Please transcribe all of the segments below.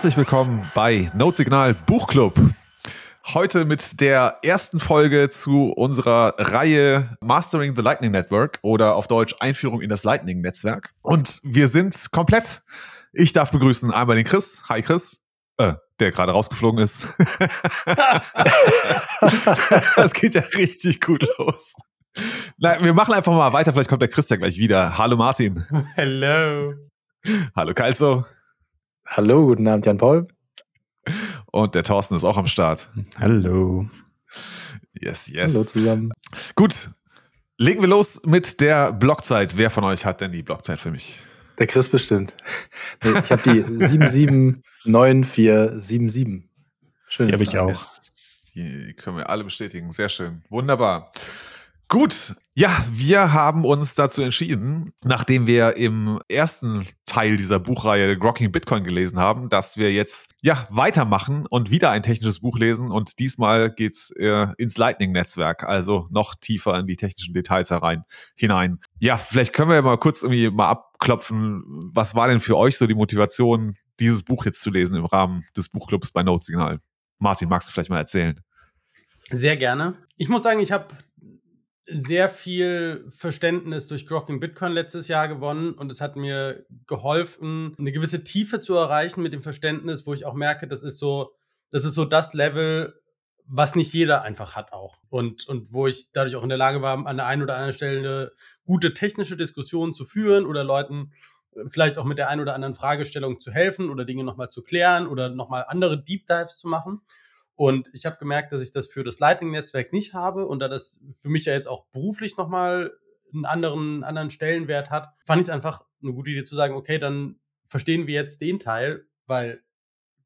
Herzlich willkommen bei Notsignal Buchclub. Heute mit der ersten Folge zu unserer Reihe Mastering the Lightning Network oder auf Deutsch Einführung in das Lightning Netzwerk. Und wir sind komplett. Ich darf begrüßen einmal den Chris. Hi Chris. Äh, der gerade rausgeflogen ist. das geht ja richtig gut los. Na, wir machen einfach mal weiter, vielleicht kommt der Chris ja gleich wieder. Hallo Martin. Hallo. Hallo Kalzo. Hallo, guten Abend, Jan Paul. Und der Thorsten ist auch am Start. Hallo. Yes, yes. Hallo zusammen. Gut, legen wir los mit der Blockzeit. Wer von euch hat denn die Blockzeit für mich? Der Chris bestimmt. Nee, ich habe die 779477. Schön. Die habe ich auch. Yes, die können wir alle bestätigen. Sehr schön. Wunderbar. Gut, ja, wir haben uns dazu entschieden, nachdem wir im ersten Teil dieser Buchreihe Grocking Bitcoin gelesen haben, dass wir jetzt ja weitermachen und wieder ein technisches Buch lesen und diesmal geht's äh, ins Lightning-Netzwerk, also noch tiefer in die technischen Details herein hinein. Ja, vielleicht können wir mal kurz irgendwie mal abklopfen, was war denn für euch so die Motivation, dieses Buch jetzt zu lesen im Rahmen des Buchclubs bei Notsignal? Martin, magst du vielleicht mal erzählen? Sehr gerne. Ich muss sagen, ich habe sehr viel Verständnis durch Grokking Bitcoin letztes Jahr gewonnen und es hat mir geholfen, eine gewisse Tiefe zu erreichen mit dem Verständnis, wo ich auch merke, das ist so, das ist so das Level, was nicht jeder einfach hat auch. Und, und wo ich dadurch auch in der Lage war, an der einen oder anderen Stelle eine gute technische Diskussion zu führen oder Leuten äh, vielleicht auch mit der einen oder anderen Fragestellung zu helfen oder Dinge nochmal zu klären oder nochmal andere Deep Dives zu machen. Und ich habe gemerkt, dass ich das für das Lightning-Netzwerk nicht habe und da das für mich ja jetzt auch beruflich nochmal einen anderen, anderen Stellenwert hat, fand ich es einfach eine gute Idee zu sagen, okay, dann verstehen wir jetzt den Teil, weil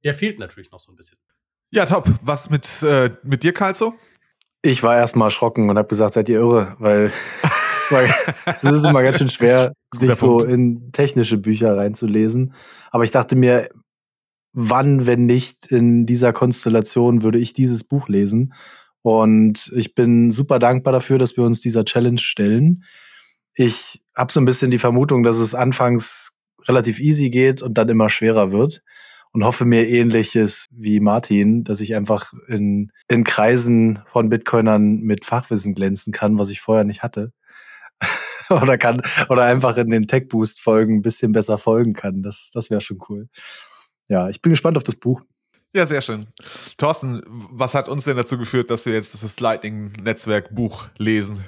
der fehlt natürlich noch so ein bisschen. Ja, top. Was mit, äh, mit dir, Kalzo? Ich war erstmal erschrocken und habe gesagt, seid ihr irre, weil es ist immer ganz schön schwer, sich so in technische Bücher reinzulesen. Aber ich dachte mir, wann, wenn nicht in dieser Konstellation, würde ich dieses Buch lesen. Und ich bin super dankbar dafür, dass wir uns dieser Challenge stellen. Ich habe so ein bisschen die Vermutung, dass es anfangs relativ easy geht und dann immer schwerer wird. Und hoffe mir ähnliches wie Martin, dass ich einfach in, in Kreisen von Bitcoinern mit Fachwissen glänzen kann, was ich vorher nicht hatte. oder kann, oder einfach in den Tech Boost Folgen ein bisschen besser folgen kann. Das, das wäre schon cool ja, ich bin gespannt auf das Buch. Ja, sehr schön. Thorsten, was hat uns denn dazu geführt, dass wir jetzt das Lightning-Netzwerk-Buch lesen?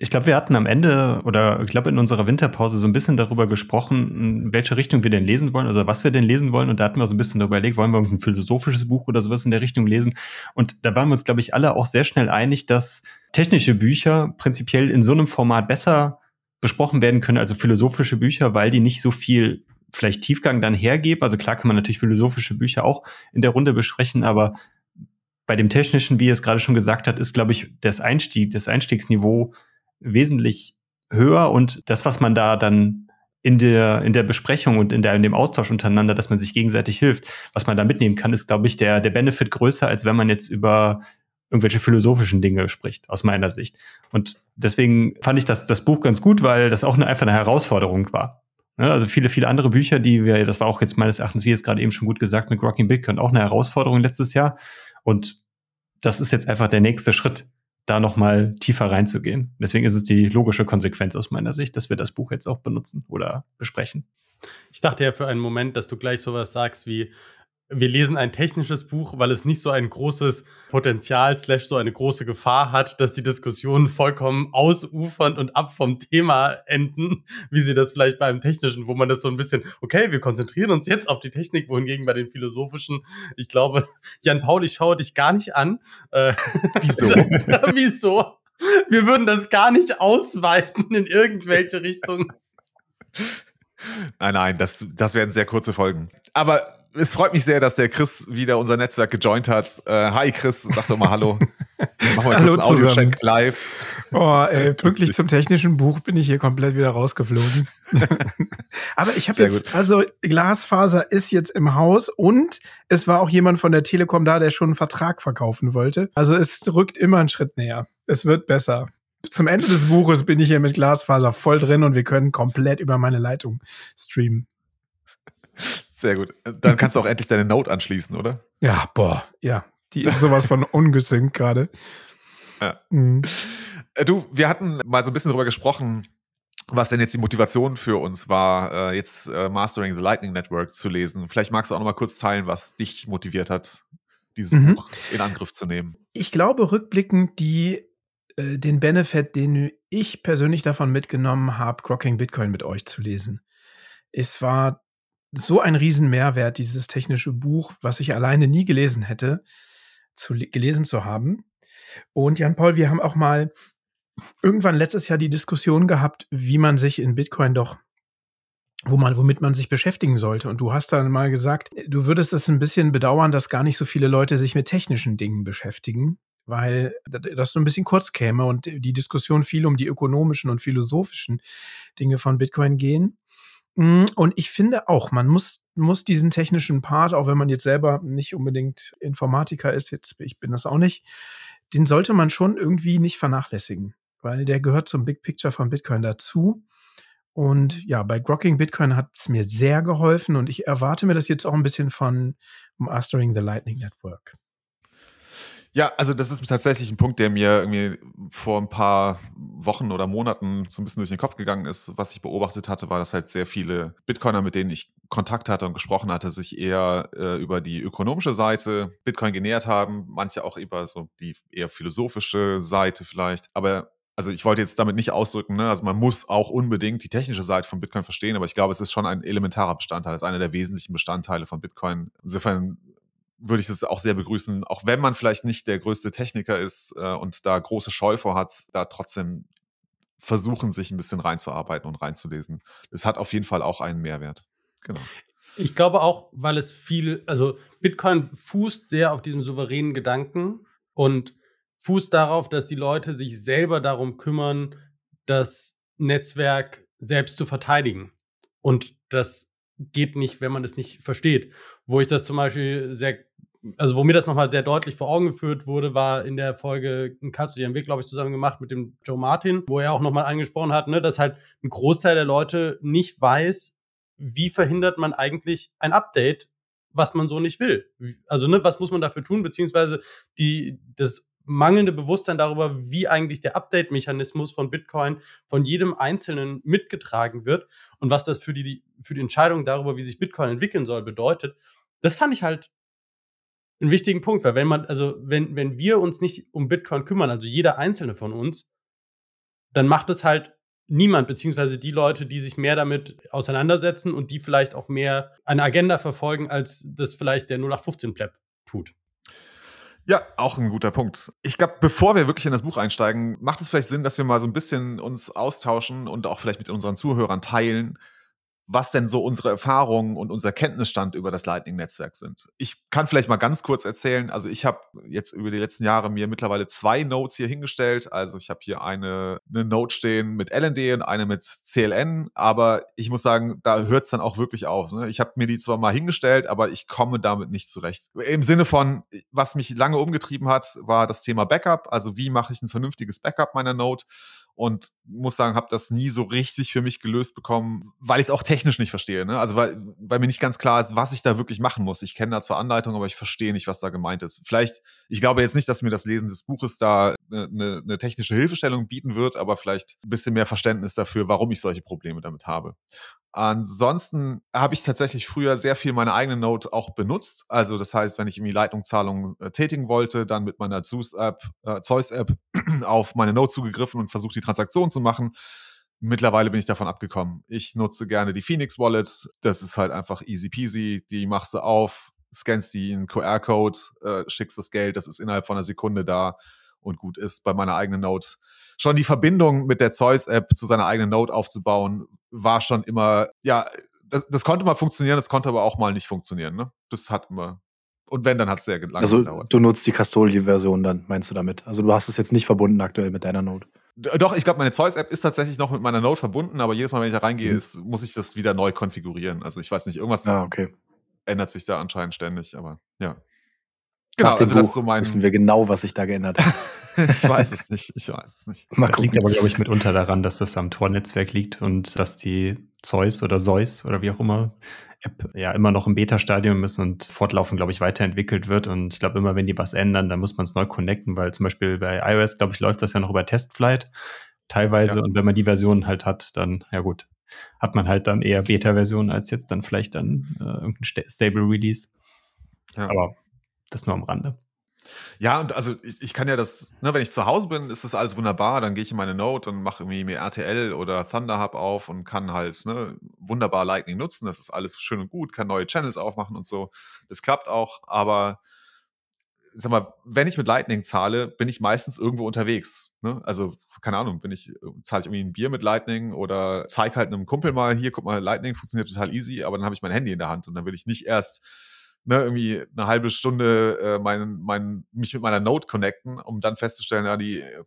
Ich glaube, wir hatten am Ende oder ich glaube in unserer Winterpause so ein bisschen darüber gesprochen, in welche Richtung wir denn lesen wollen, also was wir denn lesen wollen. Und da hatten wir so ein bisschen darüber überlegt, wollen wir ein philosophisches Buch oder sowas in der Richtung lesen. Und da waren wir uns, glaube ich, alle auch sehr schnell einig, dass technische Bücher prinzipiell in so einem Format besser besprochen werden können, also philosophische Bücher, weil die nicht so viel vielleicht Tiefgang dann hergebe. Also klar kann man natürlich philosophische Bücher auch in der Runde besprechen, aber bei dem technischen, wie er es gerade schon gesagt hat, ist, glaube ich, das Einstieg, das Einstiegsniveau wesentlich höher und das, was man da dann in der, in der Besprechung und in, der, in dem Austausch untereinander, dass man sich gegenseitig hilft, was man da mitnehmen kann, ist, glaube ich, der, der Benefit größer, als wenn man jetzt über irgendwelche philosophischen Dinge spricht, aus meiner Sicht. Und deswegen fand ich das, das Buch ganz gut, weil das auch eine, einfach eine Herausforderung war. Ne, also viele, viele andere Bücher, die wir, das war auch jetzt meines Erachtens, wie es gerade eben schon gut gesagt, mit Rocking Bitcoin auch eine Herausforderung letztes Jahr. Und das ist jetzt einfach der nächste Schritt, da nochmal tiefer reinzugehen. Deswegen ist es die logische Konsequenz aus meiner Sicht, dass wir das Buch jetzt auch benutzen oder besprechen. Ich dachte ja für einen Moment, dass du gleich sowas sagst wie, wir lesen ein technisches Buch, weil es nicht so ein großes Potenzial, slash so eine große Gefahr hat, dass die Diskussionen vollkommen ausufern und ab vom Thema enden, wie sie das vielleicht beim technischen, wo man das so ein bisschen, okay, wir konzentrieren uns jetzt auf die Technik, wohingegen bei den philosophischen, ich glaube, Jan Paul, ich schaue dich gar nicht an. Äh, Wieso? Wieso? Wir würden das gar nicht ausweiten in irgendwelche Richtungen. Nein, nein, das, das werden sehr kurze Folgen. Aber es freut mich sehr, dass der Chris wieder unser Netzwerk gejoint hat. Äh, hi Chris, sag doch mal Hallo. Machen wir hallo einen Audio-Check live. Oh, ey, pünktlich zum technischen Buch bin ich hier komplett wieder rausgeflogen. Aber ich habe jetzt, gut. also Glasfaser ist jetzt im Haus und es war auch jemand von der Telekom da, der schon einen Vertrag verkaufen wollte. Also es rückt immer einen Schritt näher. Es wird besser. Zum Ende des Buches bin ich hier mit Glasfaser voll drin und wir können komplett über meine Leitung streamen. Sehr gut. Dann kannst du auch endlich deine Note anschließen, oder? Ja, boah, ja. Die ist sowas von ungesynkt gerade. Ja. Mhm. Äh, du, wir hatten mal so ein bisschen drüber gesprochen, was denn jetzt die Motivation für uns war, äh, jetzt äh, Mastering the Lightning Network zu lesen. Vielleicht magst du auch noch mal kurz teilen, was dich motiviert hat, dieses mhm. Buch in Angriff zu nehmen. Ich glaube, rückblickend die den Benefit, den ich persönlich davon mitgenommen habe, Grocking Bitcoin mit euch zu lesen. Es war so ein Riesenmehrwert, dieses technische Buch, was ich alleine nie gelesen hätte, zu, gelesen zu haben. Und Jan-Paul, wir haben auch mal irgendwann letztes Jahr die Diskussion gehabt, wie man sich in Bitcoin doch, wo man, womit man sich beschäftigen sollte. Und du hast dann mal gesagt, du würdest es ein bisschen bedauern, dass gar nicht so viele Leute sich mit technischen Dingen beschäftigen, weil das so ein bisschen kurz käme und die Diskussion viel um die ökonomischen und philosophischen Dinge von Bitcoin gehen. Mm, und ich finde auch, man muss, muss diesen technischen Part, auch wenn man jetzt selber nicht unbedingt Informatiker ist, jetzt, ich bin das auch nicht, den sollte man schon irgendwie nicht vernachlässigen weil der gehört zum Big Picture von Bitcoin dazu. Und ja, bei Grocking Bitcoin hat es mir sehr geholfen und ich erwarte mir das jetzt auch ein bisschen von Mastering the Lightning Network. Ja, also das ist tatsächlich ein Punkt, der mir irgendwie vor ein paar Wochen oder Monaten so ein bisschen durch den Kopf gegangen ist. Was ich beobachtet hatte, war, dass halt sehr viele Bitcoiner, mit denen ich Kontakt hatte und gesprochen hatte, sich eher äh, über die ökonomische Seite Bitcoin genähert haben. Manche auch über so die eher philosophische Seite vielleicht. Aber also ich wollte jetzt damit nicht ausdrücken, ne? also man muss auch unbedingt die technische Seite von Bitcoin verstehen, aber ich glaube, es ist schon ein elementarer Bestandteil, es ist einer der wesentlichen Bestandteile von Bitcoin. Insofern würde ich das auch sehr begrüßen, auch wenn man vielleicht nicht der größte Techniker ist äh, und da große Scheu vor hat, da trotzdem versuchen, sich ein bisschen reinzuarbeiten und reinzulesen. Es hat auf jeden Fall auch einen Mehrwert. Genau. Ich glaube auch, weil es viel, also Bitcoin fußt sehr auf diesem souveränen Gedanken und fußt darauf, dass die Leute sich selber darum kümmern, das Netzwerk selbst zu verteidigen. Und das geht nicht, wenn man es nicht versteht. Wo ich das zum Beispiel sehr, also wo mir das nochmal sehr deutlich vor Augen geführt wurde, war in der Folge ein Katsu, die haben wir, glaube ich, zusammen gemacht mit dem Joe Martin, wo er auch nochmal angesprochen hat, ne, dass halt ein Großteil der Leute nicht weiß, wie verhindert man eigentlich ein Update, was man so nicht will. Also, ne, was muss man dafür tun, beziehungsweise die, das mangelnde Bewusstsein darüber, wie eigentlich der Update-Mechanismus von Bitcoin von jedem Einzelnen mitgetragen wird und was das für die, für die Entscheidung darüber, wie sich Bitcoin entwickeln soll, bedeutet. Das fand ich halt einen wichtigen Punkt, weil wenn man, also wenn, wenn wir uns nicht um Bitcoin kümmern, also jeder einzelne von uns, dann macht es halt niemand, beziehungsweise die Leute, die sich mehr damit auseinandersetzen und die vielleicht auch mehr eine Agenda verfolgen, als das vielleicht der 0815-Pleb tut. Ja, auch ein guter Punkt. Ich glaube, bevor wir wirklich in das Buch einsteigen, macht es vielleicht Sinn, dass wir mal so ein bisschen uns austauschen und auch vielleicht mit unseren Zuhörern teilen, was denn so unsere Erfahrungen und unser Kenntnisstand über das Lightning-Netzwerk sind. Ich kann vielleicht mal ganz kurz erzählen. Also ich habe jetzt über die letzten Jahre mir mittlerweile zwei Nodes hier hingestellt. Also ich habe hier eine, eine Node stehen mit LND und eine mit CLN. Aber ich muss sagen, da hört es dann auch wirklich auf. Ne? Ich habe mir die zwar mal hingestellt, aber ich komme damit nicht zurecht. Im Sinne von, was mich lange umgetrieben hat, war das Thema Backup. Also wie mache ich ein vernünftiges Backup meiner Node? Und muss sagen, habe das nie so richtig für mich gelöst bekommen, weil ich es auch technisch nicht verstehe. Ne? Also weil, weil mir nicht ganz klar ist, was ich da wirklich machen muss. Ich kenne da zwar Anleitungen, aber ich verstehe nicht, was da gemeint ist. Vielleicht, ich glaube jetzt nicht, dass mir das Lesen des Buches da eine, eine, eine technische Hilfestellung bieten wird, aber vielleicht ein bisschen mehr Verständnis dafür, warum ich solche Probleme damit habe. Ansonsten habe ich tatsächlich früher sehr viel meine eigene Note auch benutzt. Also das heißt, wenn ich irgendwie Leitungszahlungen äh, tätigen wollte, dann mit meiner Zeus-App äh, Zeus -App auf meine Note zugegriffen und versucht, die Transaktion zu machen. Mittlerweile bin ich davon abgekommen. Ich nutze gerne die Phoenix Wallet. Das ist halt einfach easy peasy. Die machst du auf, scannst die in QR-Code, äh, schickst das Geld, das ist innerhalb von einer Sekunde da und gut ist. Bei meiner eigenen Note schon die Verbindung mit der Zeus-App zu seiner eigenen Note aufzubauen, war schon immer, ja, das, das konnte mal funktionieren, das konnte aber auch mal nicht funktionieren. Ne? Das hat immer. Und wenn, dann hat es sehr lange also, gedauert. Also du nutzt die Custodial-Version dann, meinst du damit? Also du hast es jetzt nicht verbunden aktuell mit deiner Note. Doch, ich glaube, meine Zeus-App ist tatsächlich noch mit meiner Note verbunden, aber jedes Mal, wenn ich da reingehe, mhm. ist, muss ich das wieder neu konfigurieren. Also ich weiß nicht, irgendwas ah, okay. ändert sich da anscheinend ständig, aber ja. Genau, Nach dem also Buch so mein wissen wir genau, was sich da geändert hat. ich weiß es nicht. Ich weiß es nicht. Mal das liegt aber, glaube ich, mitunter daran, dass das am Tor-Netzwerk liegt und dass die Zeus oder Zeus oder wie auch immer App ja immer noch im Beta-Stadium ist und fortlaufend, glaube ich, weiterentwickelt wird. Und ich glaube, immer wenn die was ändern, dann muss man es neu connecten, weil zum Beispiel bei iOS, glaube ich, läuft das ja noch über Testflight teilweise. Ja. Und wenn man die Version halt hat, dann, ja gut, hat man halt dann eher Beta-Version als jetzt dann vielleicht dann äh, irgendein Stable Release. Ja. Aber das nur am Rande. Ja, und also ich, ich kann ja das, ne, wenn ich zu Hause bin, ist das alles wunderbar. Dann gehe ich in meine Note und mache irgendwie mir RTL oder Thunder Hub auf und kann halt ne, wunderbar Lightning nutzen. Das ist alles schön und gut, kann neue Channels aufmachen und so. Das klappt auch, aber sag mal, wenn ich mit Lightning zahle, bin ich meistens irgendwo unterwegs. Ne? Also, keine Ahnung, bin ich, zahle ich irgendwie ein Bier mit Lightning oder zeige halt einem Kumpel mal, hier, guck mal, Lightning funktioniert total easy, aber dann habe ich mein Handy in der Hand und dann will ich nicht erst ne, irgendwie eine halbe Stunde äh, mein, mein, mich mit meiner Note connecten, um dann festzustellen, ja, die äh,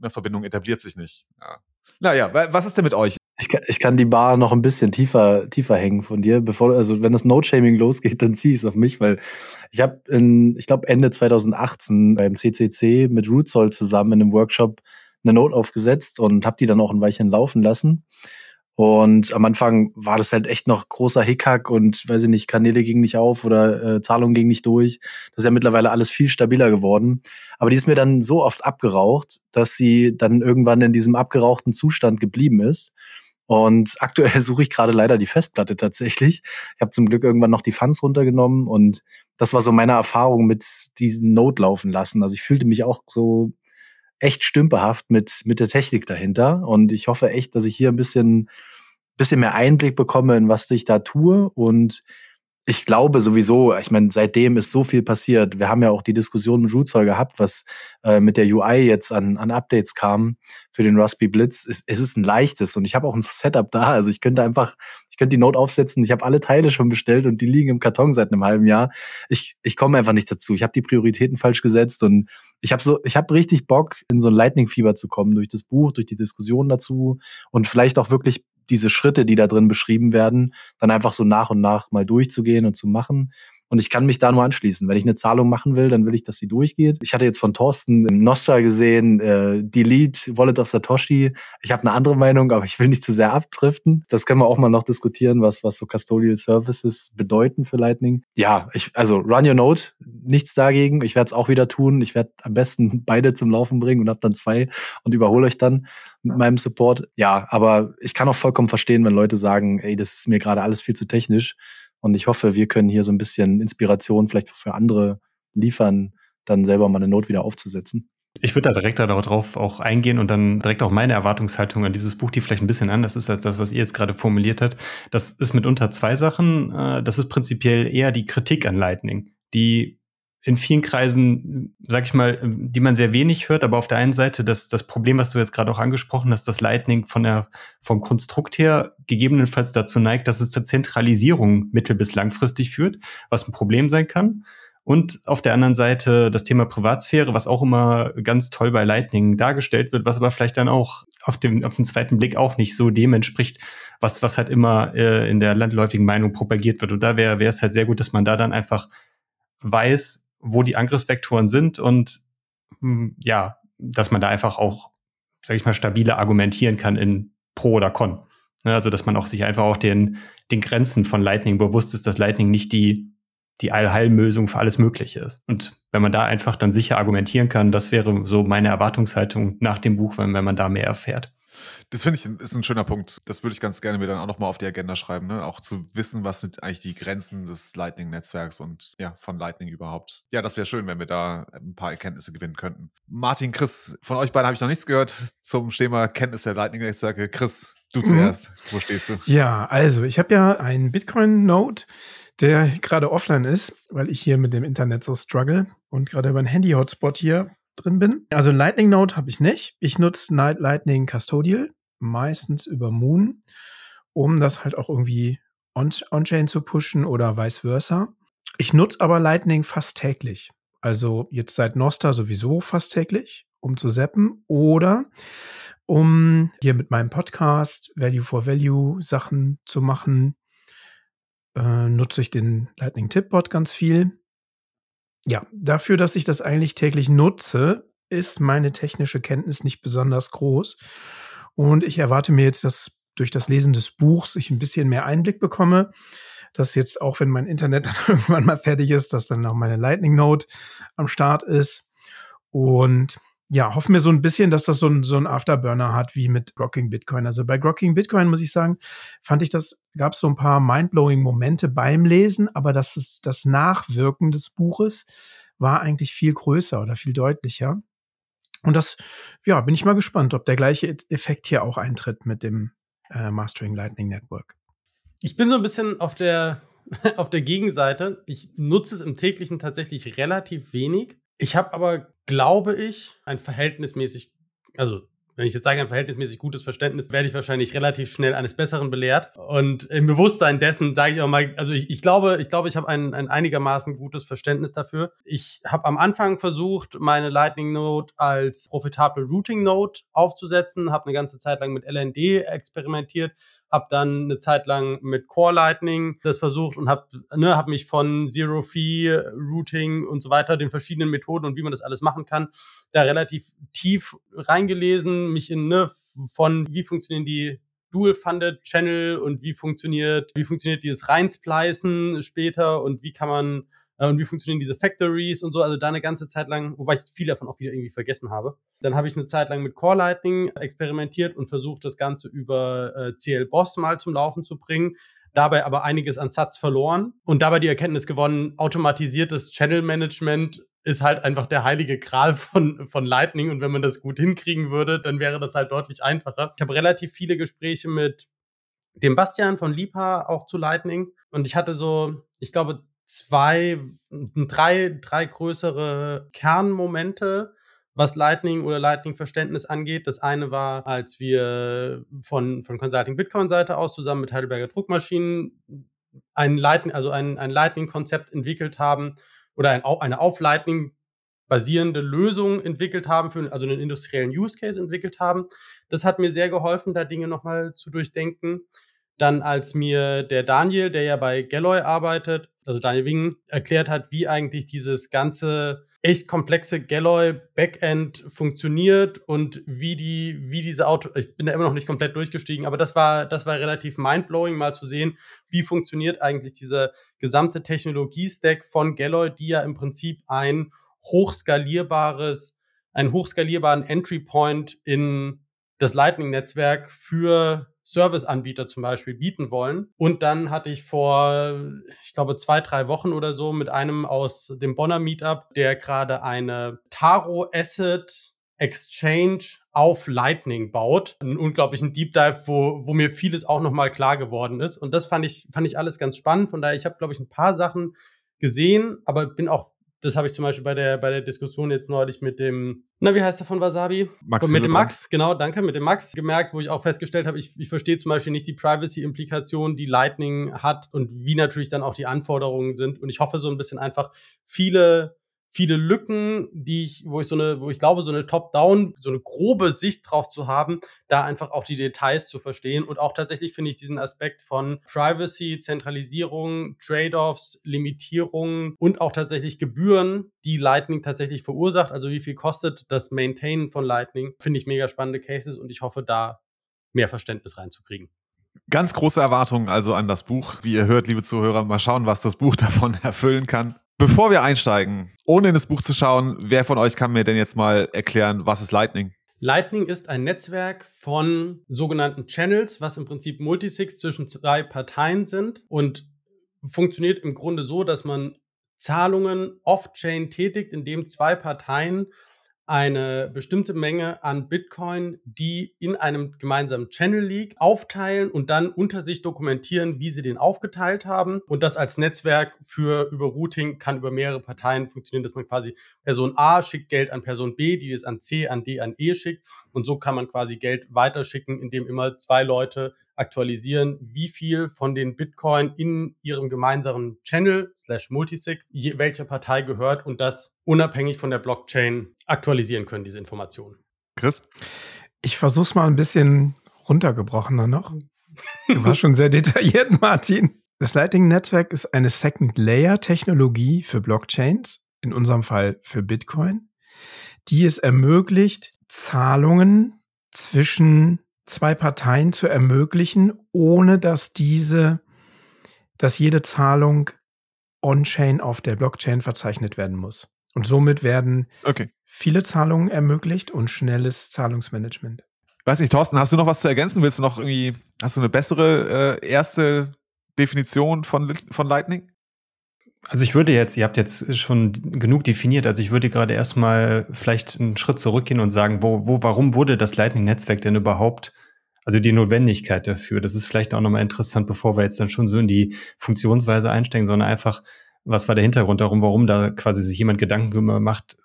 eine Verbindung etabliert sich nicht. Ja. Naja, was ist denn mit euch? Ich kann, ich kann die Bar noch ein bisschen tiefer, tiefer hängen von dir, bevor, also wenn das Note-Shaming losgeht, dann zieh es auf mich, weil ich habe in, ich glaube Ende 2018 beim CCC mit Rootsoll zusammen in einem Workshop eine Note aufgesetzt und habe die dann auch ein Weilchen laufen lassen. Und am Anfang war das halt echt noch großer Hickhack und weiß ich nicht, Kanäle gingen nicht auf oder äh, Zahlungen gingen nicht durch. Das ist ja mittlerweile alles viel stabiler geworden. Aber die ist mir dann so oft abgeraucht, dass sie dann irgendwann in diesem abgerauchten Zustand geblieben ist. Und aktuell suche ich gerade leider die Festplatte tatsächlich. Ich habe zum Glück irgendwann noch die Fans runtergenommen und das war so meine Erfahrung mit diesen Note laufen lassen. Also ich fühlte mich auch so echt stümperhaft mit, mit der Technik dahinter. Und ich hoffe echt, dass ich hier ein bisschen, bisschen mehr Einblick bekomme, in was ich da tue. Und ich glaube sowieso, ich meine, seitdem ist so viel passiert. Wir haben ja auch die Diskussion mit Rootzoll gehabt, was äh, mit der UI jetzt an, an Updates kam für den Raspberry Blitz. Es, es ist ein leichtes und ich habe auch ein Setup da. Also ich könnte einfach, ich könnte die Note aufsetzen. Ich habe alle Teile schon bestellt und die liegen im Karton seit einem halben Jahr. Ich, ich komme einfach nicht dazu. Ich habe die Prioritäten falsch gesetzt und ich habe so, ich habe richtig Bock, in so ein Lightning-Fieber zu kommen durch das Buch, durch die Diskussion dazu und vielleicht auch wirklich diese Schritte, die da drin beschrieben werden, dann einfach so nach und nach mal durchzugehen und zu machen. Und ich kann mich da nur anschließen. Wenn ich eine Zahlung machen will, dann will ich, dass sie durchgeht. Ich hatte jetzt von Thorsten im Nostra gesehen, äh, Delete Wallet of Satoshi. Ich habe eine andere Meinung, aber ich will nicht zu sehr abdriften. Das können wir auch mal noch diskutieren, was, was so Custodial Services bedeuten für Lightning. Ja, ich, also Run Your Node, nichts dagegen. Ich werde es auch wieder tun. Ich werde am besten beide zum Laufen bringen und habe dann zwei und überhole euch dann mit meinem Support. Ja, aber ich kann auch vollkommen verstehen, wenn Leute sagen, ey, das ist mir gerade alles viel zu technisch. Und ich hoffe, wir können hier so ein bisschen Inspiration vielleicht für andere liefern, dann selber mal eine Not wieder aufzusetzen. Ich würde da direkt darauf auch eingehen und dann direkt auch meine Erwartungshaltung an dieses Buch, die vielleicht ein bisschen anders ist als das, was ihr jetzt gerade formuliert habt. Das ist mitunter zwei Sachen. Äh, das ist prinzipiell eher die Kritik an Lightning, die in vielen Kreisen, sag ich mal, die man sehr wenig hört, aber auf der einen Seite das, das Problem, was du jetzt gerade auch angesprochen hast, dass Lightning von der, vom Konstrukt her gegebenenfalls dazu neigt, dass es zur Zentralisierung mittel- bis langfristig führt, was ein Problem sein kann. Und auf der anderen Seite das Thema Privatsphäre, was auch immer ganz toll bei Lightning dargestellt wird, was aber vielleicht dann auch auf dem, auf den zweiten Blick auch nicht so dem entspricht, was, was halt immer äh, in der landläufigen Meinung propagiert wird. Und da wäre wäre es halt sehr gut, dass man da dann einfach weiß, wo die Angriffsvektoren sind und hm, ja, dass man da einfach auch, sag ich mal, stabiler argumentieren kann in Pro oder Con. Ne, also, dass man auch sich einfach auch den, den Grenzen von Lightning bewusst ist, dass Lightning nicht die, die Allheilmösung für alles Mögliche ist. Und wenn man da einfach dann sicher argumentieren kann, das wäre so meine Erwartungshaltung nach dem Buch, wenn, wenn man da mehr erfährt. Das finde ich ist ein schöner Punkt. Das würde ich ganz gerne mir dann auch nochmal auf die Agenda schreiben, ne? Auch zu wissen, was sind eigentlich die Grenzen des Lightning-Netzwerks und ja, von Lightning überhaupt. Ja, das wäre schön, wenn wir da ein paar Erkenntnisse gewinnen könnten. Martin, Chris, von euch beiden habe ich noch nichts gehört zum Thema Kenntnis der Lightning-Netzwerke. Chris, du mhm. zuerst. Mhm. Wo stehst du? Ja, also ich habe ja einen Bitcoin-Node, der gerade offline ist, weil ich hier mit dem Internet so struggle und gerade über einen Handy-Hotspot hier drin bin. Also Lightning Node habe ich nicht. Ich nutze Lightning Custodial, meistens über Moon, um das halt auch irgendwie on-chain on zu pushen oder vice versa. Ich nutze aber Lightning fast täglich. Also jetzt seit Nosta sowieso fast täglich, um zu zappen oder um hier mit meinem Podcast Value for Value Sachen zu machen, äh, nutze ich den Lightning Tipbot ganz viel. Ja, dafür, dass ich das eigentlich täglich nutze, ist meine technische Kenntnis nicht besonders groß. Und ich erwarte mir jetzt, dass durch das Lesen des Buchs ich ein bisschen mehr Einblick bekomme. dass jetzt auch, wenn mein Internet dann irgendwann mal fertig ist, dass dann auch meine Lightning Note am Start ist. Und ja, hoffen wir so ein bisschen, dass das so ein, so ein Afterburner hat wie mit Grocking Bitcoin. Also bei Grocking Bitcoin muss ich sagen, fand ich das, gab es so ein paar mindblowing Momente beim Lesen, aber das, ist, das Nachwirken des Buches war eigentlich viel größer oder viel deutlicher. Und das, ja, bin ich mal gespannt, ob der gleiche e-, Effekt hier auch eintritt mit dem äh, Mastering Lightning Network. Ich bin so ein bisschen auf der, auf der Gegenseite. Ich nutze es im täglichen tatsächlich relativ wenig. Ich habe aber, glaube ich, ein verhältnismäßig, also wenn ich jetzt sage, ein verhältnismäßig gutes Verständnis, werde ich wahrscheinlich relativ schnell eines Besseren belehrt. Und im Bewusstsein dessen sage ich auch mal, also ich, ich glaube, ich glaube, ich habe ein, ein einigermaßen gutes Verständnis dafür. Ich habe am Anfang versucht, meine Lightning Node als profitable Routing Node aufzusetzen, habe eine ganze Zeit lang mit LND experimentiert, habe dann eine Zeit lang mit Core Lightning das versucht und habe ne, hab mich von Zero Fee Routing und so weiter, den verschiedenen Methoden und wie man das alles machen kann, da relativ tief reingelesen, mich in ne, von wie funktionieren die Dual-Funded Channel und wie funktioniert, wie funktioniert dieses Reinsplicen später und wie kann man und wie funktionieren diese Factories und so. Also da eine ganze Zeit lang, wobei ich viel davon auch wieder irgendwie vergessen habe. Dann habe ich eine Zeit lang mit Core Lightning experimentiert und versucht, das Ganze über äh, CL Boss mal zum Laufen zu bringen dabei aber einiges an Satz verloren und dabei die Erkenntnis gewonnen, automatisiertes Channel Management ist halt einfach der heilige Kral von, von Lightning und wenn man das gut hinkriegen würde, dann wäre das halt deutlich einfacher. Ich habe relativ viele Gespräche mit dem Bastian von Lipa auch zu Lightning und ich hatte so, ich glaube, zwei, drei, drei größere Kernmomente, was Lightning oder Lightning-Verständnis angeht. Das eine war, als wir von, von Consulting Bitcoin-Seite aus zusammen mit Heidelberger Druckmaschinen ein Lightning, also ein, ein Lightning-Konzept entwickelt haben oder ein, eine auf Lightning basierende Lösung entwickelt haben, für, also einen industriellen Use Case entwickelt haben. Das hat mir sehr geholfen, da Dinge nochmal zu durchdenken. Dann, als mir der Daniel, der ja bei Galloy arbeitet, also Daniel Wingen, erklärt hat, wie eigentlich dieses ganze echt komplexe Galloy Backend funktioniert und wie die, wie diese Auto, ich bin da immer noch nicht komplett durchgestiegen, aber das war, das war relativ mindblowing, mal zu sehen, wie funktioniert eigentlich dieser gesamte Technologie-Stack von Galloy, die ja im Prinzip ein hochskalierbares, einen hochskalierbaren Entry Point in das Lightning-Netzwerk für Serviceanbieter zum Beispiel bieten wollen. Und dann hatte ich vor, ich glaube, zwei, drei Wochen oder so mit einem aus dem Bonner Meetup, der gerade eine Taro Asset Exchange auf Lightning baut. Einen unglaublichen Deep Dive, wo, wo mir vieles auch nochmal klar geworden ist. Und das fand ich, fand ich alles ganz spannend. Von daher, ich habe, glaube ich, ein paar Sachen gesehen, aber bin auch das habe ich zum Beispiel bei der, bei der Diskussion jetzt neulich mit dem, na, wie heißt der von Wasabi? Max. mit dem Max, genau, danke, mit dem Max gemerkt, wo ich auch festgestellt habe, ich, ich verstehe zum Beispiel nicht die Privacy-Implikationen, die Lightning hat und wie natürlich dann auch die Anforderungen sind. Und ich hoffe so ein bisschen einfach viele viele Lücken, die ich, wo ich so eine, wo ich glaube, so eine Top-Down, so eine grobe Sicht drauf zu haben, da einfach auch die Details zu verstehen. Und auch tatsächlich finde ich diesen Aspekt von Privacy, Zentralisierung, Trade-offs, Limitierung und auch tatsächlich Gebühren, die Lightning tatsächlich verursacht. Also wie viel kostet das Maintainen von Lightning, finde ich mega spannende Cases und ich hoffe, da mehr Verständnis reinzukriegen. Ganz große Erwartungen also an das Buch. Wie ihr hört, liebe Zuhörer, mal schauen, was das Buch davon erfüllen kann. Bevor wir einsteigen, ohne in das Buch zu schauen, wer von euch kann mir denn jetzt mal erklären, was ist Lightning? Lightning ist ein Netzwerk von sogenannten Channels, was im Prinzip Multisigs zwischen zwei Parteien sind und funktioniert im Grunde so, dass man Zahlungen off-chain tätigt, indem zwei Parteien eine bestimmte Menge an Bitcoin, die in einem gemeinsamen Channel liegt, aufteilen und dann unter sich dokumentieren, wie sie den aufgeteilt haben. Und das als Netzwerk für über Routing kann über mehrere Parteien funktionieren, dass man quasi Person A schickt Geld an Person B, die es an C, an D, an E schickt. Und so kann man quasi Geld weiterschicken, indem immer zwei Leute aktualisieren, wie viel von den Bitcoin in ihrem gemeinsamen Channel slash Multisig welcher Partei gehört und das unabhängig von der Blockchain aktualisieren können, diese Informationen. Chris? Ich versuche es mal ein bisschen runtergebrochener noch. Du warst schon sehr detailliert, Martin. Das Lightning-Netzwerk ist eine Second-Layer-Technologie für Blockchains, in unserem Fall für Bitcoin, die es ermöglicht, Zahlungen zwischen zwei Parteien zu ermöglichen, ohne dass diese dass jede Zahlung on-chain auf der Blockchain verzeichnet werden muss. Und somit werden okay. viele Zahlungen ermöglicht und schnelles Zahlungsmanagement. Weiß nicht, Thorsten, hast du noch was zu ergänzen? Willst du noch irgendwie, hast du eine bessere äh, erste Definition von, von Lightning? Also ich würde jetzt, ihr habt jetzt schon genug definiert, also ich würde gerade erstmal vielleicht einen Schritt zurückgehen und sagen, wo, wo, warum wurde das Lightning-Netzwerk denn überhaupt, also die Notwendigkeit dafür? Das ist vielleicht auch nochmal interessant, bevor wir jetzt dann schon so in die Funktionsweise einsteigen, sondern einfach, was war der Hintergrund darum, warum da quasi sich jemand Gedanken macht,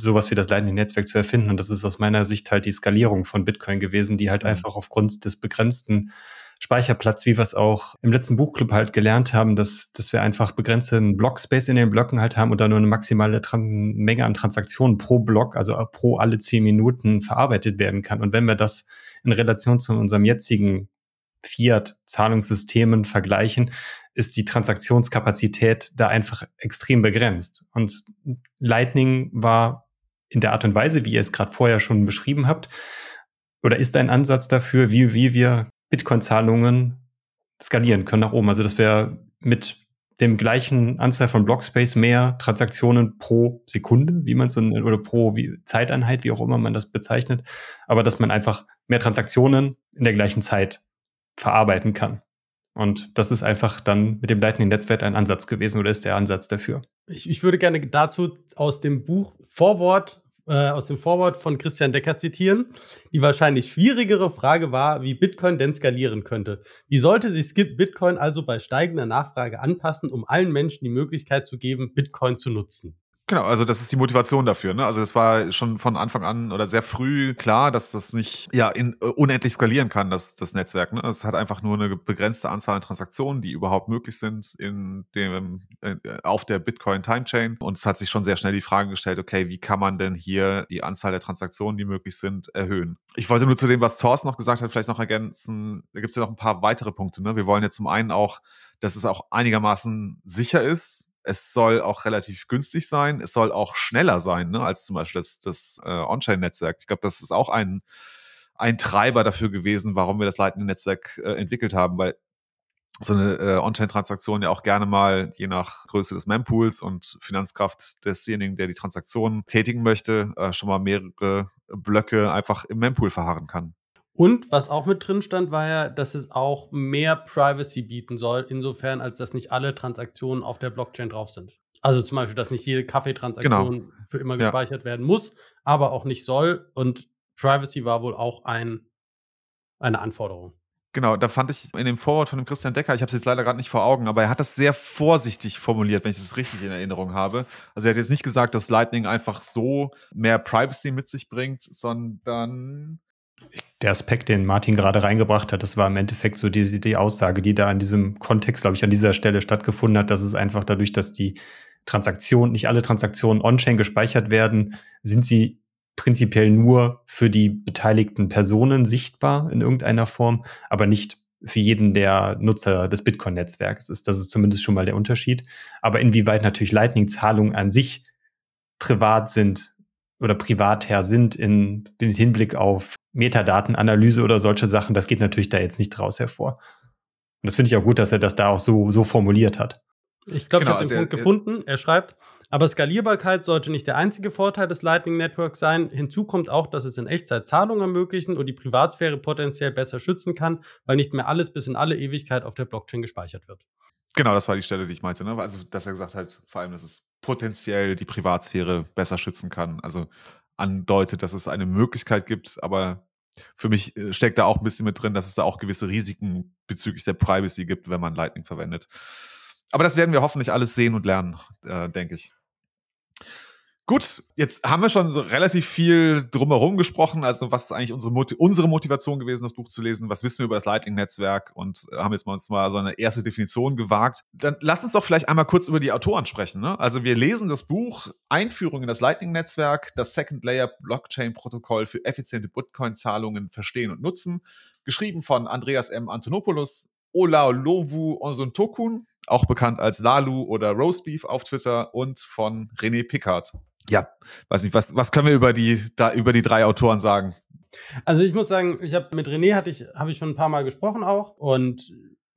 sowas wie das Lightning-Netzwerk zu erfinden. Und das ist aus meiner Sicht halt die Skalierung von Bitcoin gewesen, die halt mhm. einfach aufgrund des begrenzten Speicherplatz, wie wir es auch im letzten Buchclub halt gelernt haben, dass, dass wir einfach begrenzten Blockspace in den Blöcken halt haben und da nur eine maximale Tran Menge an Transaktionen pro Block, also pro alle zehn Minuten verarbeitet werden kann. Und wenn wir das in Relation zu unserem jetzigen Fiat-Zahlungssystemen vergleichen, ist die Transaktionskapazität da einfach extrem begrenzt. Und Lightning war in der Art und Weise, wie ihr es gerade vorher schon beschrieben habt, oder ist ein Ansatz dafür, wie, wie wir Bitcoin-Zahlungen skalieren können nach oben. Also dass wir mit dem gleichen Anzahl von Blockspace mehr Transaktionen pro Sekunde, wie man es oder pro wie, Zeiteinheit, wie auch immer man das bezeichnet, aber dass man einfach mehr Transaktionen in der gleichen Zeit verarbeiten kann. Und das ist einfach dann mit dem Lightning-Netzwerk ein Ansatz gewesen oder ist der Ansatz dafür. Ich, ich würde gerne dazu aus dem Buch Vorwort äh, aus dem Vorwort von Christian Decker zitieren. Die wahrscheinlich schwierigere Frage war, wie Bitcoin denn skalieren könnte. Wie sollte sich Bitcoin also bei steigender Nachfrage anpassen, um allen Menschen die Möglichkeit zu geben, Bitcoin zu nutzen? Genau, also das ist die Motivation dafür. Ne? Also es war schon von Anfang an oder sehr früh klar, dass das nicht ja in, uh, unendlich skalieren kann, das, das Netzwerk. Ne? Es hat einfach nur eine begrenzte Anzahl an Transaktionen, die überhaupt möglich sind in dem äh, auf der Bitcoin Time Chain. Und es hat sich schon sehr schnell die Frage gestellt: Okay, wie kann man denn hier die Anzahl der Transaktionen, die möglich sind, erhöhen? Ich wollte nur zu dem, was Thorsten noch gesagt hat, vielleicht noch ergänzen. Da gibt es ja noch ein paar weitere Punkte. Ne? Wir wollen ja zum einen auch, dass es auch einigermaßen sicher ist es soll auch relativ günstig sein. Es soll auch schneller sein, ne, als zum Beispiel das, das äh, On-Chain-Netzwerk. Ich glaube, das ist auch ein, ein Treiber dafür gewesen, warum wir das Lightning-Netzwerk äh, entwickelt haben, weil so eine äh, On-Chain-Transaktion ja auch gerne mal je nach Größe des Mempools und Finanzkraft desjenigen, der die Transaktion tätigen möchte, äh, schon mal mehrere Blöcke einfach im Mempool verharren kann. Und was auch mit drin stand, war ja, dass es auch mehr Privacy bieten soll, insofern, als dass nicht alle Transaktionen auf der Blockchain drauf sind. Also zum Beispiel, dass nicht jede Kaffeetransaktion genau. für immer gespeichert ja. werden muss, aber auch nicht soll. Und Privacy war wohl auch ein, eine Anforderung. Genau, da fand ich in dem Vorwort von dem Christian Decker, ich habe es jetzt leider gerade nicht vor Augen, aber er hat das sehr vorsichtig formuliert, wenn ich das richtig in Erinnerung habe. Also er hat jetzt nicht gesagt, dass Lightning einfach so mehr Privacy mit sich bringt, sondern der Aspekt, den Martin gerade reingebracht hat, das war im Endeffekt so die, die Aussage, die da in diesem Kontext, glaube ich, an dieser Stelle stattgefunden hat, dass es einfach dadurch, dass die Transaktionen, nicht alle Transaktionen on-chain gespeichert werden, sind sie prinzipiell nur für die beteiligten Personen sichtbar in irgendeiner Form, aber nicht für jeden der Nutzer des Bitcoin-Netzwerks ist. Das ist zumindest schon mal der Unterschied. Aber inwieweit natürlich Lightning-Zahlungen an sich privat sind, oder Privatherr sind in, in Hinblick auf Metadatenanalyse oder solche Sachen, das geht natürlich da jetzt nicht draus hervor. Und das finde ich auch gut, dass er das da auch so, so formuliert hat. Ich glaube, genau, ich habe den also Punkt er, gefunden. Er schreibt, aber Skalierbarkeit sollte nicht der einzige Vorteil des Lightning Networks sein. Hinzu kommt auch, dass es in Echtzeit Zahlungen ermöglichen und die Privatsphäre potenziell besser schützen kann, weil nicht mehr alles bis in alle Ewigkeit auf der Blockchain gespeichert wird. Genau, das war die Stelle, die ich meinte. Ne? Also, dass er gesagt hat, vor allem, dass es potenziell die Privatsphäre besser schützen kann. Also andeutet, dass es eine Möglichkeit gibt, aber für mich äh, steckt da auch ein bisschen mit drin, dass es da auch gewisse Risiken bezüglich der Privacy gibt, wenn man Lightning verwendet. Aber das werden wir hoffentlich alles sehen und lernen, äh, denke ich. Gut, jetzt haben wir schon so relativ viel drumherum gesprochen. Also, was ist eigentlich unsere, Mot unsere Motivation gewesen, das Buch zu lesen? Was wissen wir über das Lightning-Netzwerk? Und haben jetzt mal uns mal so eine erste Definition gewagt. Dann lass uns doch vielleicht einmal kurz über die Autoren sprechen. Ne? Also, wir lesen das Buch Einführung in das Lightning-Netzwerk, das Second Layer Blockchain-Protokoll für effiziente Bitcoin-Zahlungen verstehen und nutzen. Geschrieben von Andreas M. Antonopoulos, Olaolovu Onsuntokun, auch bekannt als Lalu oder Roastbeef auf Twitter und von René Pickard ja, weiß nicht, was, was können wir über die, da, über die drei Autoren sagen? Also ich muss sagen, ich habe mit René hatte ich, habe ich schon ein paar Mal gesprochen auch und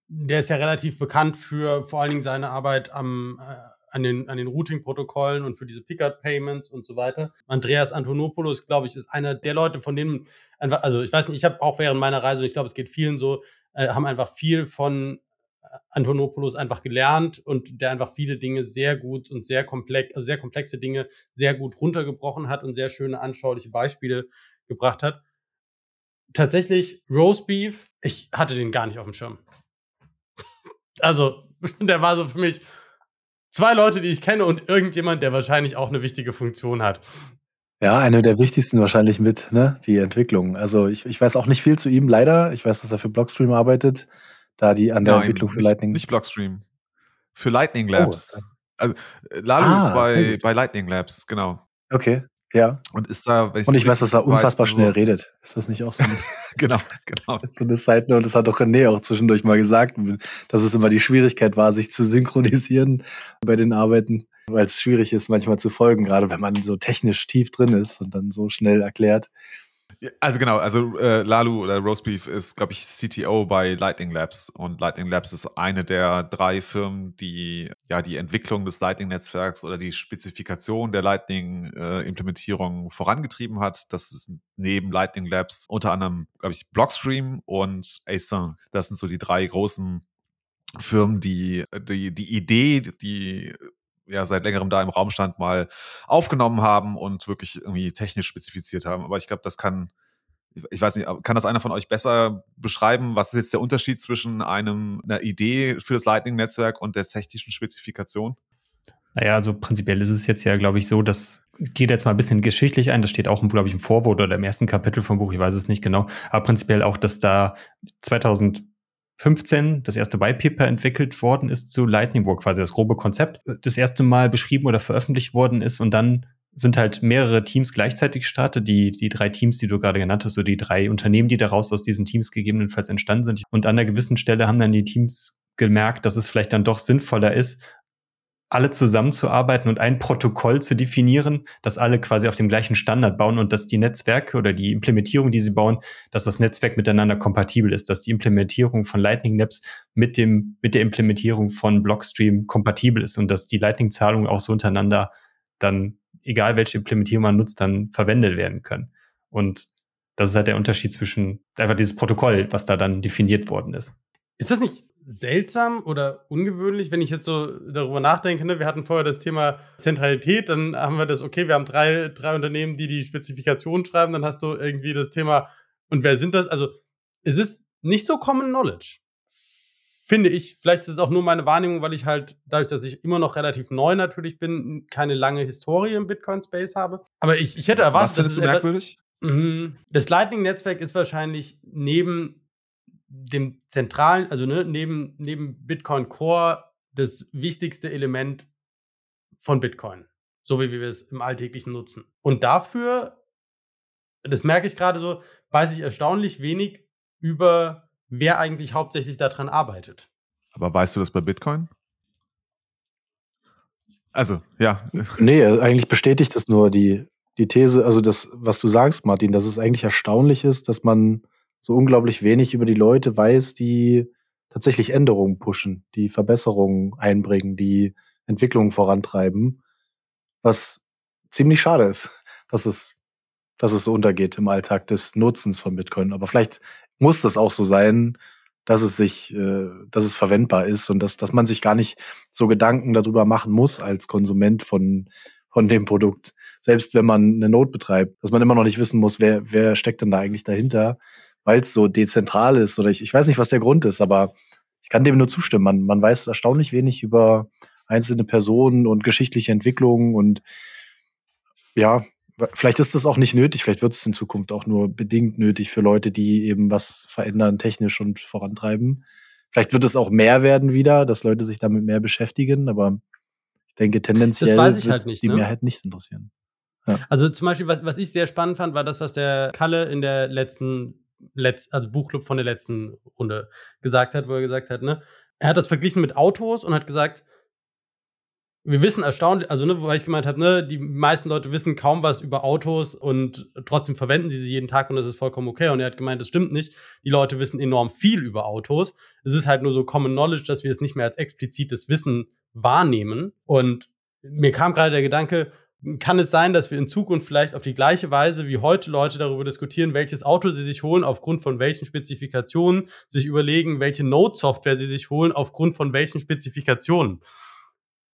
der ist ja relativ bekannt für vor allen Dingen seine Arbeit am, äh, an den, an den Routing-Protokollen und für diese Pickup-Payments und so weiter. Andreas Antonopoulos, glaube ich, ist einer der Leute, von denen also ich weiß nicht, ich habe auch während meiner Reise, und ich glaube, es geht vielen so, äh, haben einfach viel von Antonopoulos einfach gelernt und der einfach viele Dinge sehr gut und sehr komplex, also sehr komplexe Dinge sehr gut runtergebrochen hat und sehr schöne anschauliche Beispiele gebracht hat. Tatsächlich Roast Beef, ich hatte den gar nicht auf dem Schirm. Also, der war so für mich zwei Leute, die ich kenne und irgendjemand, der wahrscheinlich auch eine wichtige Funktion hat. Ja, eine der wichtigsten wahrscheinlich mit, ne, die Entwicklung. Also ich, ich weiß auch nicht viel zu ihm, leider. Ich weiß, dass er für Blockstream arbeitet, da die an der Nein, Entwicklung für nicht, Lightning. Nicht Blockstream. Für Lightning oh, Labs. Oh. Also Lalu ah, ist bei, bei Lightning Labs, genau. Okay. Ja. Und ist da. Und ich weiß, dass er unfassbar weiß, schnell so redet. Ist das nicht auch so? genau, genau. So eine Side Note, das hat doch René auch zwischendurch mal gesagt, dass es immer die Schwierigkeit war, sich zu synchronisieren bei den Arbeiten, weil es schwierig ist, manchmal zu folgen, gerade wenn man so technisch tief drin ist und dann so schnell erklärt. Also genau, also äh, Lalu oder Roastbeef ist, glaube ich, CTO bei Lightning Labs und Lightning Labs ist eine der drei Firmen, die ja die Entwicklung des Lightning-Netzwerks oder die Spezifikation der Lightning-Implementierung äh, vorangetrieben hat. Das ist neben Lightning Labs unter anderem, glaube ich, Blockstream und Async. Das sind so die drei großen Firmen, die die, die Idee, die ja seit längerem da im Raum stand, mal aufgenommen haben und wirklich irgendwie technisch spezifiziert haben. Aber ich glaube, das kann, ich weiß nicht, kann das einer von euch besser beschreiben? Was ist jetzt der Unterschied zwischen einem, einer Idee für das Lightning-Netzwerk und der technischen Spezifikation? Naja, also prinzipiell ist es jetzt ja, glaube ich, so, dass geht jetzt mal ein bisschen geschichtlich ein, das steht auch, glaube ich, im Vorwort oder im ersten Kapitel vom Buch, ich weiß es nicht genau, aber prinzipiell auch, dass da 2000 15 das erste White Paper entwickelt worden ist zu Lightning, wo quasi das grobe Konzept das erste Mal beschrieben oder veröffentlicht worden ist und dann sind halt mehrere Teams gleichzeitig gestartet, die, die drei Teams, die du gerade genannt hast, so die drei Unternehmen, die daraus aus diesen Teams gegebenenfalls entstanden sind. Und an einer gewissen Stelle haben dann die Teams gemerkt, dass es vielleicht dann doch sinnvoller ist, alle zusammenzuarbeiten und ein Protokoll zu definieren, dass alle quasi auf dem gleichen Standard bauen und dass die Netzwerke oder die Implementierung, die sie bauen, dass das Netzwerk miteinander kompatibel ist, dass die Implementierung von Lightning Labs mit dem, mit der Implementierung von Blockstream kompatibel ist und dass die Lightning-Zahlungen auch so untereinander dann, egal welche Implementierung man nutzt, dann verwendet werden können. Und das ist halt der Unterschied zwischen einfach dieses Protokoll, was da dann definiert worden ist. Ist das nicht seltsam oder ungewöhnlich, wenn ich jetzt so darüber nachdenke. Ne? Wir hatten vorher das Thema Zentralität, dann haben wir das, okay, wir haben drei, drei Unternehmen, die die Spezifikation schreiben, dann hast du irgendwie das Thema, und wer sind das? Also, es ist nicht so Common Knowledge, finde ich. Vielleicht ist es auch nur meine Wahrnehmung, weil ich halt, dadurch, dass ich immer noch relativ neu natürlich bin, keine lange Historie im Bitcoin-Space habe. Aber ich, ich hätte erwartet. Was findest du merkwürdig? Mhm. Das Lightning-Netzwerk ist wahrscheinlich neben dem zentralen, also ne, neben, neben Bitcoin Core das wichtigste Element von Bitcoin, so wie wir es im Alltäglichen nutzen. Und dafür, das merke ich gerade so, weiß ich erstaunlich wenig über, wer eigentlich hauptsächlich daran arbeitet. Aber weißt du das bei Bitcoin? Also, ja. Nee, eigentlich bestätigt das nur die, die These, also das, was du sagst, Martin, dass es eigentlich erstaunlich ist, dass man so unglaublich wenig über die Leute weiß, die tatsächlich Änderungen pushen, die Verbesserungen einbringen, die Entwicklungen vorantreiben, was ziemlich schade ist, dass es, dass es so untergeht im Alltag des Nutzens von Bitcoin. Aber vielleicht muss das auch so sein, dass es sich, äh, dass es verwendbar ist und dass, dass man sich gar nicht so Gedanken darüber machen muss als Konsument von, von dem Produkt. Selbst wenn man eine Not betreibt, dass man immer noch nicht wissen muss, wer, wer steckt denn da eigentlich dahinter weil es so dezentral ist oder ich, ich weiß nicht, was der Grund ist, aber ich kann dem nur zustimmen. Man, man weiß erstaunlich wenig über einzelne Personen und geschichtliche Entwicklungen und ja, vielleicht ist das auch nicht nötig, vielleicht wird es in Zukunft auch nur bedingt nötig für Leute, die eben was verändern, technisch und vorantreiben. Vielleicht wird es auch mehr werden wieder, dass Leute sich damit mehr beschäftigen, aber ich denke, tendenziell wird halt nicht, die ne? Mehrheit nicht interessieren. Ja. Also zum Beispiel, was, was ich sehr spannend fand, war das, was der Kalle in der letzten letzt, also Buchclub von der letzten Runde gesagt hat, wo er gesagt hat, ne, er hat das verglichen mit Autos und hat gesagt, wir wissen erstaunlich, also ne, weil ich gemeint habe, ne, die meisten Leute wissen kaum was über Autos und trotzdem verwenden sie sie jeden Tag und das ist vollkommen okay. Und er hat gemeint, das stimmt nicht. Die Leute wissen enorm viel über Autos. Es ist halt nur so Common Knowledge, dass wir es nicht mehr als explizites Wissen wahrnehmen. Und mir kam gerade der Gedanke, kann es sein, dass wir in Zukunft vielleicht auf die gleiche Weise wie heute Leute darüber diskutieren, welches Auto sie sich holen, aufgrund von welchen Spezifikationen, sich überlegen, welche Node-Software sie sich holen, aufgrund von welchen Spezifikationen.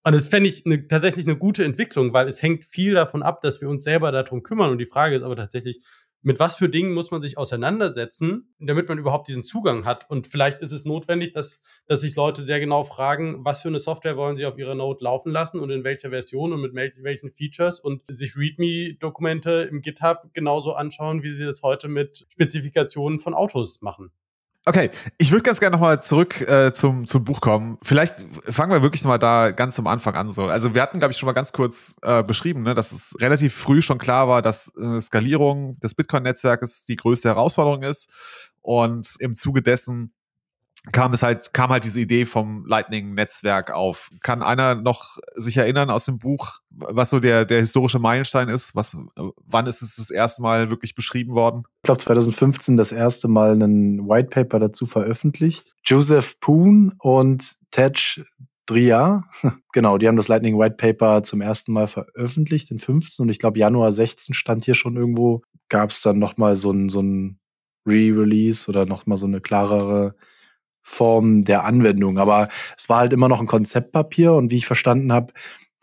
Und das fände ich ne, tatsächlich eine gute Entwicklung, weil es hängt viel davon ab, dass wir uns selber darum kümmern. Und die Frage ist aber tatsächlich, mit was für Dingen muss man sich auseinandersetzen, damit man überhaupt diesen Zugang hat. Und vielleicht ist es notwendig, dass, dass sich Leute sehr genau fragen, was für eine Software wollen sie auf ihrer Node laufen lassen und in welcher Version und mit welchen Features und sich README-Dokumente im GitHub genauso anschauen, wie sie das heute mit Spezifikationen von Autos machen. Okay, ich würde ganz gerne nochmal zurück äh, zum, zum Buch kommen. Vielleicht fangen wir wirklich nochmal da ganz am Anfang an. So. Also wir hatten, glaube ich, schon mal ganz kurz äh, beschrieben, ne, dass es relativ früh schon klar war, dass äh, Skalierung des Bitcoin-Netzwerkes die größte Herausforderung ist. Und im Zuge dessen kam es halt, kam halt diese Idee vom Lightning-Netzwerk auf. Kann einer noch sich erinnern aus dem Buch, was so der, der historische Meilenstein ist? Was, wann ist es das erste Mal wirklich beschrieben worden? Ich glaube 2015 das erste Mal ein White Paper dazu veröffentlicht. Joseph Poon und Tej Dria, genau, die haben das Lightning White Paper zum ersten Mal veröffentlicht in 15 und ich glaube Januar 16 stand hier schon irgendwo, gab es dann nochmal so ein, so ein Re-Release oder nochmal so eine klarere Form der Anwendung. Aber es war halt immer noch ein Konzeptpapier und wie ich verstanden habe,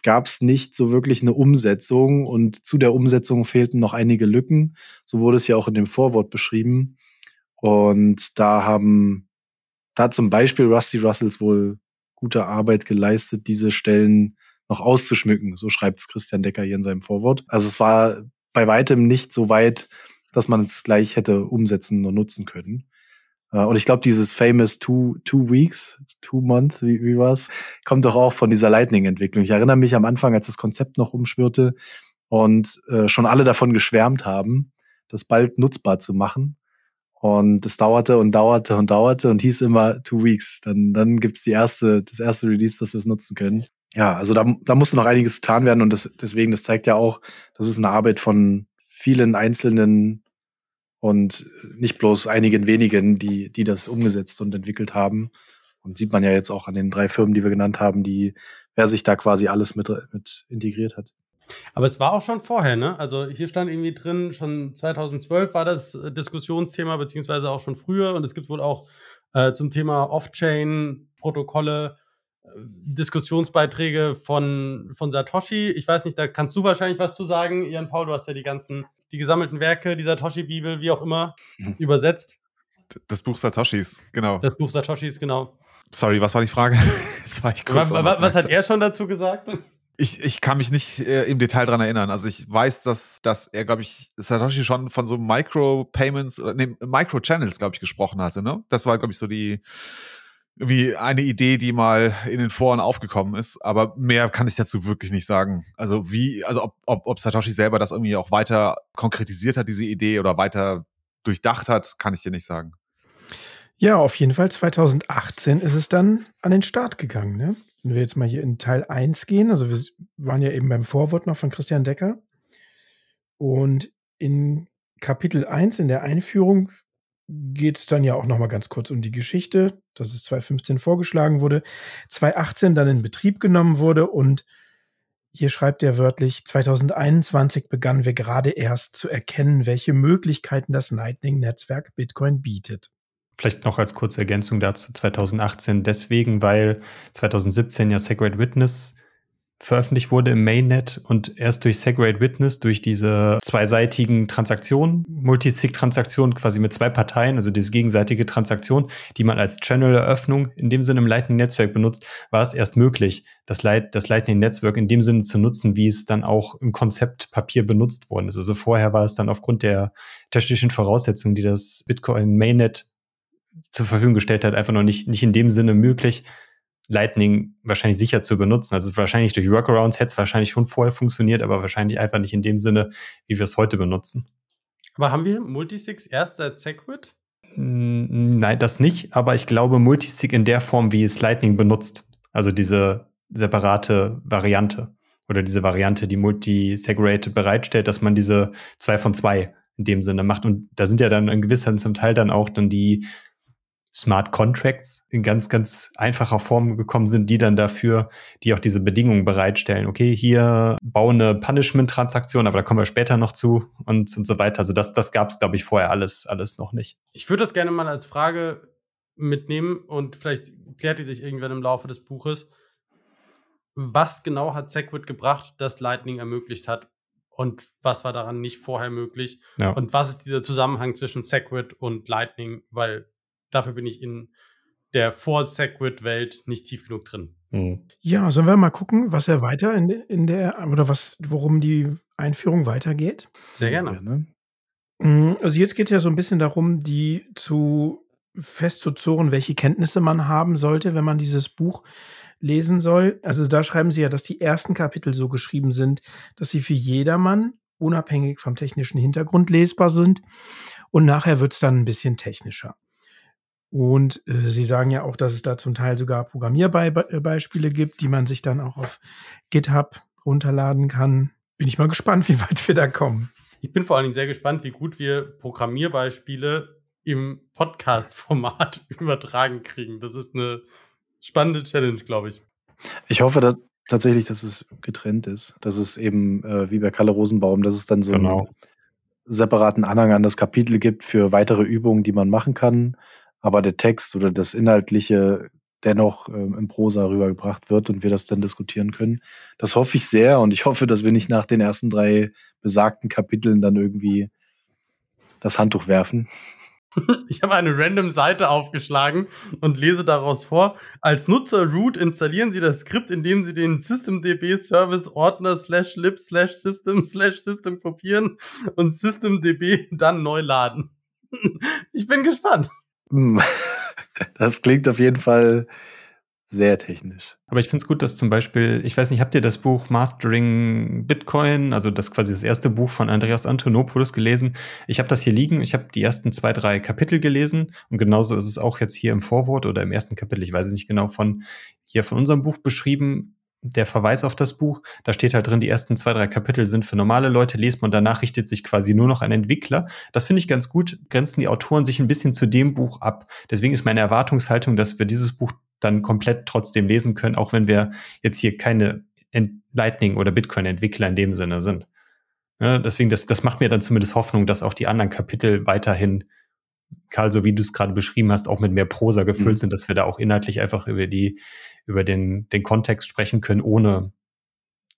gab es nicht so wirklich eine Umsetzung und zu der Umsetzung fehlten noch einige Lücken. So wurde es ja auch in dem Vorwort beschrieben. Und da haben, da zum Beispiel Rusty Russells wohl gute Arbeit geleistet, diese Stellen noch auszuschmücken. So schreibt es Christian Decker hier in seinem Vorwort. Also es war bei weitem nicht so weit, dass man es gleich hätte umsetzen und nutzen können. Äh, und ich glaube, dieses famous two, two weeks, two month, wie, wie war's, kommt doch auch von dieser Lightning-Entwicklung. Ich erinnere mich am Anfang, als das Konzept noch umschwirrte und äh, schon alle davon geschwärmt haben, das bald nutzbar zu machen. Und es dauerte und dauerte und dauerte und hieß immer two weeks. Dann, dann gibt's die erste, das erste Release, dass wir es nutzen können. Ja, also da, da musste noch einiges getan werden und das, deswegen, das zeigt ja auch, das ist eine Arbeit von vielen einzelnen und nicht bloß einigen wenigen, die, die das umgesetzt und entwickelt haben. Und sieht man ja jetzt auch an den drei Firmen, die wir genannt haben, die, wer sich da quasi alles mit, mit integriert hat. Aber es war auch schon vorher, ne? Also hier stand irgendwie drin, schon 2012 war das äh, Diskussionsthema, beziehungsweise auch schon früher. Und es gibt wohl auch äh, zum Thema Off-Chain-Protokolle Diskussionsbeiträge von, von Satoshi. Ich weiß nicht, da kannst du wahrscheinlich was zu sagen. Jan Paul, du hast ja die ganzen, die gesammelten Werke, die Satoshi-Bibel, wie auch immer, übersetzt. Das Buch Satoshis, genau. Das Buch Satoshis, genau. Sorry, was war die Frage? Jetzt war ich kurz was, was hat er schon dazu gesagt? Ich, ich kann mich nicht äh, im Detail dran erinnern. Also ich weiß, dass, dass er, glaube ich, Satoshi schon von so Micro-Payments, nee, Micro-Channels, glaube ich, gesprochen hatte. Ne? Das war, glaube ich, so die, wie eine Idee, die mal in den Foren aufgekommen ist, aber mehr kann ich dazu wirklich nicht sagen. Also wie, also ob, ob, ob Satoshi selber das irgendwie auch weiter konkretisiert hat, diese Idee, oder weiter durchdacht hat, kann ich dir nicht sagen. Ja, auf jeden Fall 2018 ist es dann an den Start gegangen. Ne? Wenn wir jetzt mal hier in Teil 1 gehen, also wir waren ja eben beim Vorwort noch von Christian Decker. Und in Kapitel 1 in der Einführung geht es dann ja auch noch mal ganz kurz um die Geschichte, dass es 2015 vorgeschlagen wurde, 2018 dann in Betrieb genommen wurde und hier schreibt er wörtlich, 2021 begannen wir gerade erst zu erkennen, welche Möglichkeiten das Lightning-Netzwerk Bitcoin bietet. Vielleicht noch als kurze Ergänzung dazu 2018 deswegen, weil 2017 ja Sacred Witness veröffentlicht wurde im Mainnet und erst durch Segregate Witness, durch diese zweiseitigen Transaktionen, Multisig-Transaktionen quasi mit zwei Parteien, also diese gegenseitige Transaktion, die man als Channel-Eröffnung in dem Sinne im Lightning-Netzwerk benutzt, war es erst möglich, das, Light, das Lightning-Netzwerk in dem Sinne zu nutzen, wie es dann auch im Konzeptpapier benutzt worden ist. Also vorher war es dann aufgrund der technischen Voraussetzungen, die das Bitcoin Mainnet zur Verfügung gestellt hat, einfach noch nicht, nicht in dem Sinne möglich, Lightning wahrscheinlich sicher zu benutzen. Also wahrscheinlich durch Workarounds hätte es wahrscheinlich schon vorher funktioniert, aber wahrscheinlich einfach nicht in dem Sinne, wie wir es heute benutzen. Aber haben wir Multisigs erst seit Segwit? Nein, das nicht, aber ich glaube Multisig in der Form, wie es Lightning benutzt. Also diese separate Variante oder diese Variante, die Multi-Segregated bereitstellt, dass man diese zwei von zwei in dem Sinne macht. Und da sind ja dann in gewisser zum Teil dann auch dann die Smart Contracts in ganz, ganz einfacher Form gekommen sind, die dann dafür, die auch diese Bedingungen bereitstellen. Okay, hier baue eine Punishment-Transaktion, aber da kommen wir später noch zu und, und so weiter. Also das, das gab es, glaube ich, vorher alles, alles noch nicht. Ich würde das gerne mal als Frage mitnehmen und vielleicht klärt die sich irgendwann im Laufe des Buches. Was genau hat Segwit gebracht, das Lightning ermöglicht hat? Und was war daran nicht vorher möglich? Ja. Und was ist dieser Zusammenhang zwischen Segwit und Lightning? Weil Dafür bin ich in der Vor-Segwit-Welt nicht tief genug drin. Mhm. Ja, sollen wir mal gucken, was er weiter in, in der, oder was, worum die Einführung weitergeht? Sehr gerne. Mhm, also jetzt geht es ja so ein bisschen darum, die zu festzuzurren, welche Kenntnisse man haben sollte, wenn man dieses Buch lesen soll. Also da schreiben sie ja, dass die ersten Kapitel so geschrieben sind, dass sie für jedermann unabhängig vom technischen Hintergrund lesbar sind. Und nachher wird es dann ein bisschen technischer. Und äh, Sie sagen ja auch, dass es da zum Teil sogar Programmierbeispiele gibt, die man sich dann auch auf GitHub runterladen kann. Bin ich mal gespannt, wie weit wir da kommen. Ich bin vor allen Dingen sehr gespannt, wie gut wir Programmierbeispiele im Podcast-Format übertragen kriegen. Das ist eine spannende Challenge, glaube ich. Ich hoffe dass, tatsächlich, dass es getrennt ist. Dass es eben äh, wie bei Kalle Rosenbaum, dass es dann so genau. einen separaten Anhang an das Kapitel gibt für weitere Übungen, die man machen kann aber der Text oder das Inhaltliche dennoch ähm, im Prosa rübergebracht wird und wir das dann diskutieren können. Das hoffe ich sehr und ich hoffe, dass wir nicht nach den ersten drei besagten Kapiteln dann irgendwie das Handtuch werfen. Ich habe eine random Seite aufgeschlagen und lese daraus vor. Als Nutzer root installieren Sie das Skript, indem Sie den systemdb Service Ordner slash lib slash system slash system kopieren und systemdb dann neu laden. Ich bin gespannt. Hm. Das klingt auf jeden Fall sehr technisch. Aber ich finde es gut, dass zum Beispiel, ich weiß nicht, habt ihr das Buch Mastering Bitcoin, also das quasi das erste Buch von Andreas Antonopoulos gelesen? Ich habe das hier liegen, ich habe die ersten zwei, drei Kapitel gelesen und genauso ist es auch jetzt hier im Vorwort oder im ersten Kapitel, ich weiß es nicht genau, von hier von unserem Buch beschrieben der Verweis auf das Buch, da steht halt drin, die ersten zwei, drei Kapitel sind für normale Leute lesbar und danach richtet sich quasi nur noch ein Entwickler. Das finde ich ganz gut, grenzen die Autoren sich ein bisschen zu dem Buch ab. Deswegen ist meine Erwartungshaltung, dass wir dieses Buch dann komplett trotzdem lesen können, auch wenn wir jetzt hier keine Lightning- oder Bitcoin-Entwickler in dem Sinne sind. Ja, deswegen, das, das macht mir dann zumindest Hoffnung, dass auch die anderen Kapitel weiterhin Karl, so wie du es gerade beschrieben hast, auch mit mehr Prosa gefüllt mhm. sind, dass wir da auch inhaltlich einfach über die, über den, den Kontext sprechen können, ohne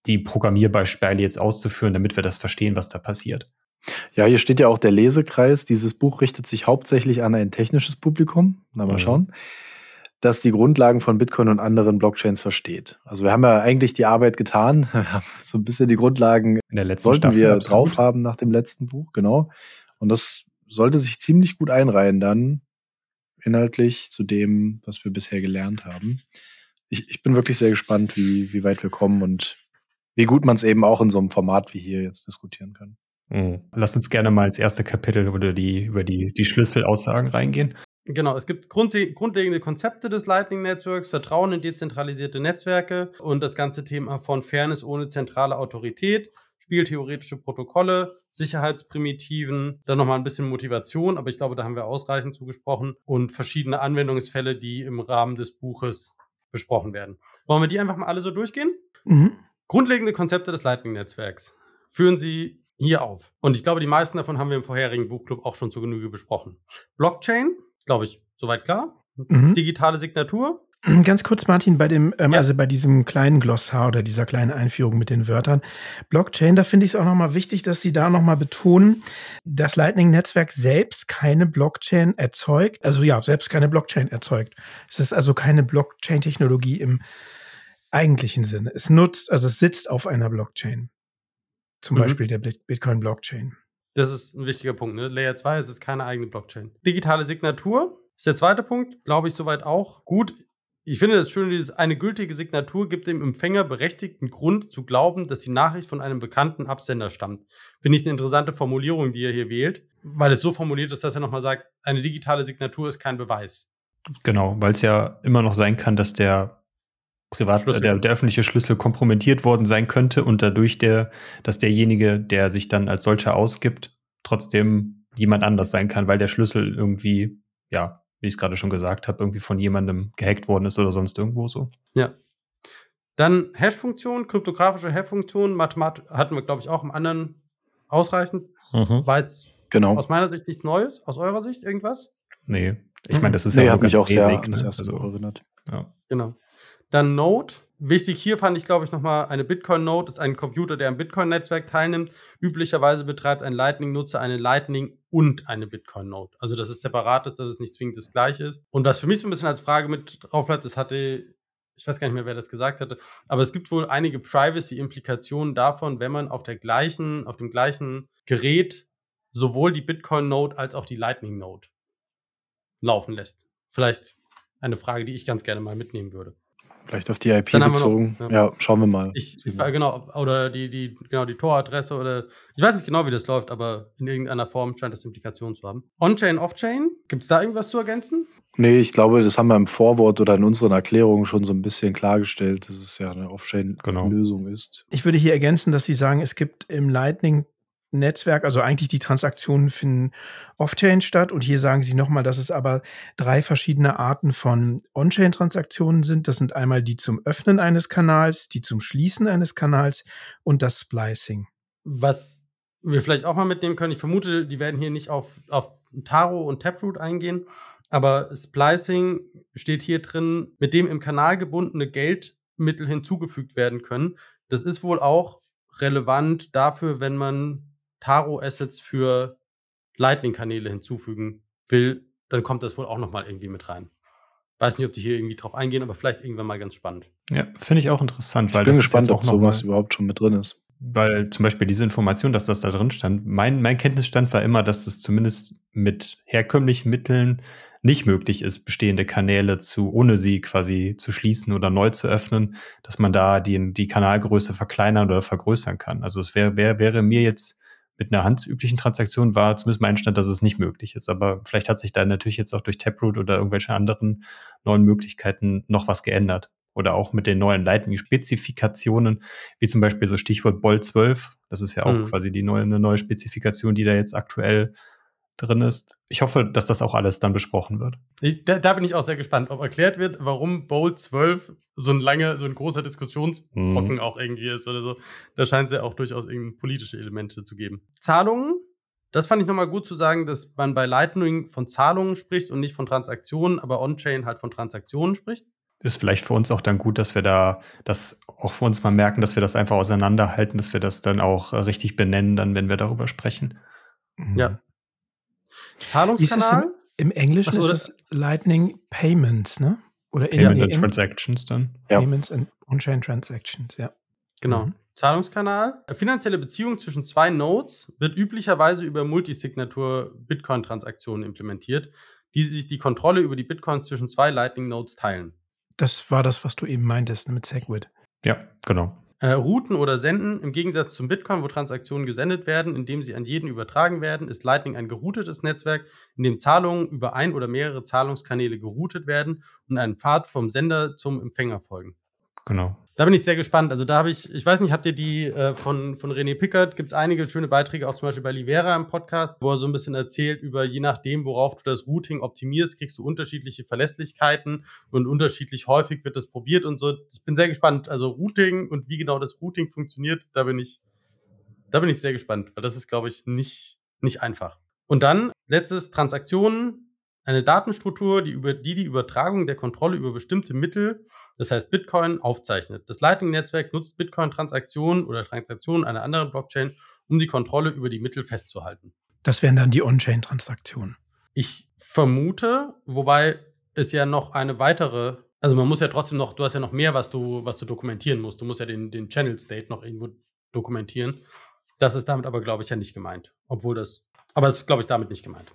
die Programmierbeispiele jetzt auszuführen, damit wir das verstehen, was da passiert. Ja, hier steht ja auch der Lesekreis. Dieses Buch richtet sich hauptsächlich an ein technisches Publikum. Na, mal mhm. schauen. Das die Grundlagen von Bitcoin und anderen Blockchains versteht. Also wir haben ja eigentlich die Arbeit getan. Wir haben so ein bisschen die Grundlagen In der letzten sollten Staffel wir drauf haben nach dem letzten Buch, genau. Und das sollte sich ziemlich gut einreihen dann inhaltlich zu dem, was wir bisher gelernt haben. Ich, ich bin wirklich sehr gespannt, wie, wie weit wir kommen und wie gut man es eben auch in so einem Format wie hier jetzt diskutieren kann. Mhm. Lass uns gerne mal ins erste Kapitel oder die, über die, die Schlüsselaussagen reingehen. Genau, es gibt grundlegende Konzepte des Lightning Netzwerks, Vertrauen in dezentralisierte Netzwerke und das ganze Thema von Fairness ohne zentrale Autorität spieltheoretische Protokolle, Sicherheitsprimitiven, dann nochmal ein bisschen Motivation, aber ich glaube, da haben wir ausreichend zugesprochen und verschiedene Anwendungsfälle, die im Rahmen des Buches besprochen werden. Wollen wir die einfach mal alle so durchgehen? Mhm. Grundlegende Konzepte des Lightning-Netzwerks führen Sie hier auf. Und ich glaube, die meisten davon haben wir im vorherigen Buchclub auch schon zu Genüge besprochen. Blockchain, glaube ich, soweit klar. Mhm. Digitale Signatur, Ganz kurz, Martin, bei dem, ähm, ja. also bei diesem kleinen Glossar oder dieser kleinen Einführung mit den Wörtern Blockchain, da finde ich es auch nochmal wichtig, dass Sie da nochmal betonen, das Lightning-Netzwerk selbst keine Blockchain erzeugt, also ja, selbst keine Blockchain erzeugt. Es ist also keine Blockchain-Technologie im eigentlichen Sinne. Es nutzt, also es sitzt auf einer Blockchain. Zum mhm. Beispiel der Bitcoin-Blockchain. Das ist ein wichtiger Punkt. Ne? Layer 2, es ist keine eigene Blockchain. Digitale Signatur ist der zweite Punkt, glaube ich, soweit auch gut. Ich finde das schön, dieses eine gültige Signatur gibt dem Empfänger berechtigten Grund zu glauben, dass die Nachricht von einem bekannten Absender stammt. Finde ich eine interessante Formulierung, die er hier wählt, weil es so formuliert ist, dass er nochmal sagt, eine digitale Signatur ist kein Beweis. Genau, weil es ja immer noch sein kann, dass der privat der, der öffentliche Schlüssel kompromittiert worden sein könnte und dadurch der, dass derjenige, der sich dann als solcher ausgibt, trotzdem jemand anders sein kann, weil der Schlüssel irgendwie, ja, wie ich es gerade schon gesagt habe, irgendwie von jemandem gehackt worden ist oder sonst irgendwo so. Ja. Dann Hash-Funktion, kryptografische Hash-Funktion, Mathematik hatten wir, glaube ich, auch im anderen ausreichend. Mhm. War jetzt genau. aus meiner Sicht nichts Neues. Aus eurer Sicht irgendwas? Nee. Ich meine, das ist nee, ja hat mich auch sehr an das erste also, erinnert. Ja. Genau. Dann Node. Wichtig hier fand ich, glaube ich, nochmal eine Bitcoin-Node ist ein Computer, der am Bitcoin-Netzwerk teilnimmt. Üblicherweise betreibt ein Lightning-Nutzer eine Lightning und eine Bitcoin-Node. Also, dass es separat ist, dass es nicht zwingend das gleiche ist. Und was für mich so ein bisschen als Frage mit drauf bleibt, das hatte, ich weiß gar nicht mehr, wer das gesagt hatte, aber es gibt wohl einige Privacy-Implikationen davon, wenn man auf der gleichen, auf dem gleichen Gerät sowohl die Bitcoin-Node als auch die Lightning-Node laufen lässt. Vielleicht eine Frage, die ich ganz gerne mal mitnehmen würde. Vielleicht auf die IP bezogen. Noch, ja. ja. schauen wir mal. Ich, ich war genau, oder die, die, genau, die Tor-Adresse oder ich weiß nicht genau, wie das läuft, aber in irgendeiner Form scheint das Implikationen zu haben. On-Chain, Off-Chain, gibt es da irgendwas zu ergänzen? Nee, ich glaube, das haben wir im Vorwort oder in unseren Erklärungen schon so ein bisschen klargestellt, dass es ja eine Off-Chain-Lösung genau. ist. Ich würde hier ergänzen, dass Sie sagen, es gibt im Lightning Netzwerk, also eigentlich die Transaktionen finden off-chain statt. Und hier sagen sie nochmal, dass es aber drei verschiedene Arten von On-chain-Transaktionen sind. Das sind einmal die zum Öffnen eines Kanals, die zum Schließen eines Kanals und das Splicing. Was wir vielleicht auch mal mitnehmen können, ich vermute, die werden hier nicht auf, auf Taro und Taproot eingehen, aber Splicing steht hier drin, mit dem im Kanal gebundene Geldmittel hinzugefügt werden können. Das ist wohl auch relevant dafür, wenn man Taro-Assets für Lightning-Kanäle hinzufügen will, dann kommt das wohl auch nochmal irgendwie mit rein. Weiß nicht, ob die hier irgendwie drauf eingehen, aber vielleicht irgendwann mal ganz spannend. Ja, finde ich auch interessant, weil ich bin das gespannt, auch ob sowas überhaupt schon mit drin ist. Weil zum Beispiel diese Information, dass das da drin stand, mein, mein Kenntnisstand war immer, dass es zumindest mit herkömmlichen Mitteln nicht möglich ist, bestehende Kanäle zu, ohne sie quasi zu schließen oder neu zu öffnen, dass man da die, die Kanalgröße verkleinern oder vergrößern kann. Also es wäre, wär, wäre mir jetzt mit einer handüblichen Transaktion war zumindest mein Stand, dass es nicht möglich ist. Aber vielleicht hat sich da natürlich jetzt auch durch Taproot oder irgendwelche anderen neuen Möglichkeiten noch was geändert. Oder auch mit den neuen Lightning-Spezifikationen, wie zum Beispiel so Stichwort Boll 12. Das ist ja auch mhm. quasi die neue, eine neue Spezifikation, die da jetzt aktuell drin ist. Ich hoffe, dass das auch alles dann besprochen wird. Da, da bin ich auch sehr gespannt, ob erklärt wird, warum Bowl 12 so ein lange, so ein großer Diskussionsbrocken mhm. auch irgendwie ist oder so. Da scheint es ja auch durchaus irgendwie politische Elemente zu geben. Zahlungen, das fand ich nochmal gut zu sagen, dass man bei Lightning von Zahlungen spricht und nicht von Transaktionen, aber On-Chain halt von Transaktionen spricht. Ist vielleicht für uns auch dann gut, dass wir da das auch für uns mal merken, dass wir das einfach auseinanderhalten, dass wir das dann auch richtig benennen, dann, wenn wir darüber sprechen. Ja. Zahlungskanal? Im, Im, Englischen ist es Lightning Payments, ne? Oder Payment and Transactions dann. Payments and On-Chain Transactions, ja. Genau. Mhm. Zahlungskanal. Eine finanzielle Beziehung zwischen zwei Nodes wird üblicherweise über Multisignatur Bitcoin-Transaktionen implementiert, die sich die Kontrolle über die Bitcoins zwischen zwei Lightning-Nodes teilen. Das war das, was du eben meintest ne, mit Segwit. Ja, genau. Äh, routen oder senden, im Gegensatz zum Bitcoin, wo Transaktionen gesendet werden, indem sie an jeden übertragen werden, ist Lightning ein geroutetes Netzwerk, in dem Zahlungen über ein oder mehrere Zahlungskanäle geroutet werden und einen Pfad vom Sender zum Empfänger folgen. Genau. Da bin ich sehr gespannt. Also da habe ich, ich weiß nicht, habt ihr die äh, von, von René Pickert, gibt es einige schöne Beiträge, auch zum Beispiel bei Livera im Podcast, wo er so ein bisschen erzählt über, je nachdem, worauf du das Routing optimierst, kriegst du unterschiedliche Verlässlichkeiten und unterschiedlich häufig wird das probiert und so. Ich bin sehr gespannt. Also Routing und wie genau das Routing funktioniert, da bin ich, da bin ich sehr gespannt, weil das ist, glaube ich, nicht, nicht einfach. Und dann letztes Transaktionen, eine Datenstruktur, die, über, die die Übertragung der Kontrolle über bestimmte Mittel, das heißt Bitcoin, aufzeichnet. Das Lightning-Netzwerk nutzt Bitcoin-Transaktionen oder Transaktionen einer anderen Blockchain, um die Kontrolle über die Mittel festzuhalten. Das wären dann die On-Chain-Transaktionen. Ich vermute, wobei es ja noch eine weitere, also man muss ja trotzdem noch, du hast ja noch mehr, was du, was du dokumentieren musst. Du musst ja den, den Channel State noch irgendwo dokumentieren. Das ist damit aber, glaube ich, ja nicht gemeint. Obwohl das, aber es ist, glaube ich, damit nicht gemeint.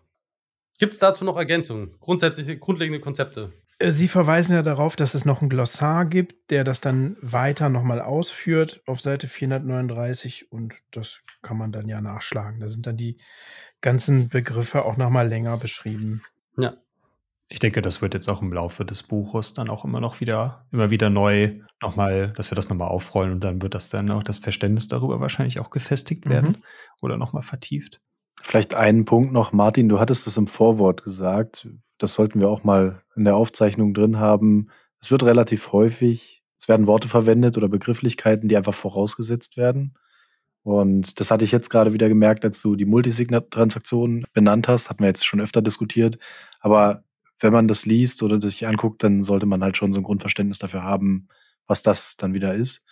Gibt es dazu noch Ergänzungen? Grundsätzliche, grundlegende Konzepte? Äh, Sie verweisen ja darauf, dass es noch ein Glossar gibt, der das dann weiter nochmal ausführt auf Seite 439 und das kann man dann ja nachschlagen. Da sind dann die ganzen Begriffe auch nochmal länger beschrieben. Ja. Ich denke, das wird jetzt auch im Laufe des Buches dann auch immer noch wieder, immer wieder neu nochmal, dass wir das nochmal aufrollen und dann wird das dann auch das Verständnis darüber wahrscheinlich auch gefestigt werden mhm. oder nochmal vertieft. Vielleicht einen Punkt noch, Martin, du hattest es im Vorwort gesagt. Das sollten wir auch mal in der Aufzeichnung drin haben. Es wird relativ häufig, es werden Worte verwendet oder Begrifflichkeiten, die einfach vorausgesetzt werden. Und das hatte ich jetzt gerade wieder gemerkt, als du die Multisignet-Transaktion benannt hast, hatten wir jetzt schon öfter diskutiert. Aber wenn man das liest oder das sich anguckt, dann sollte man halt schon so ein Grundverständnis dafür haben, was das dann wieder ist.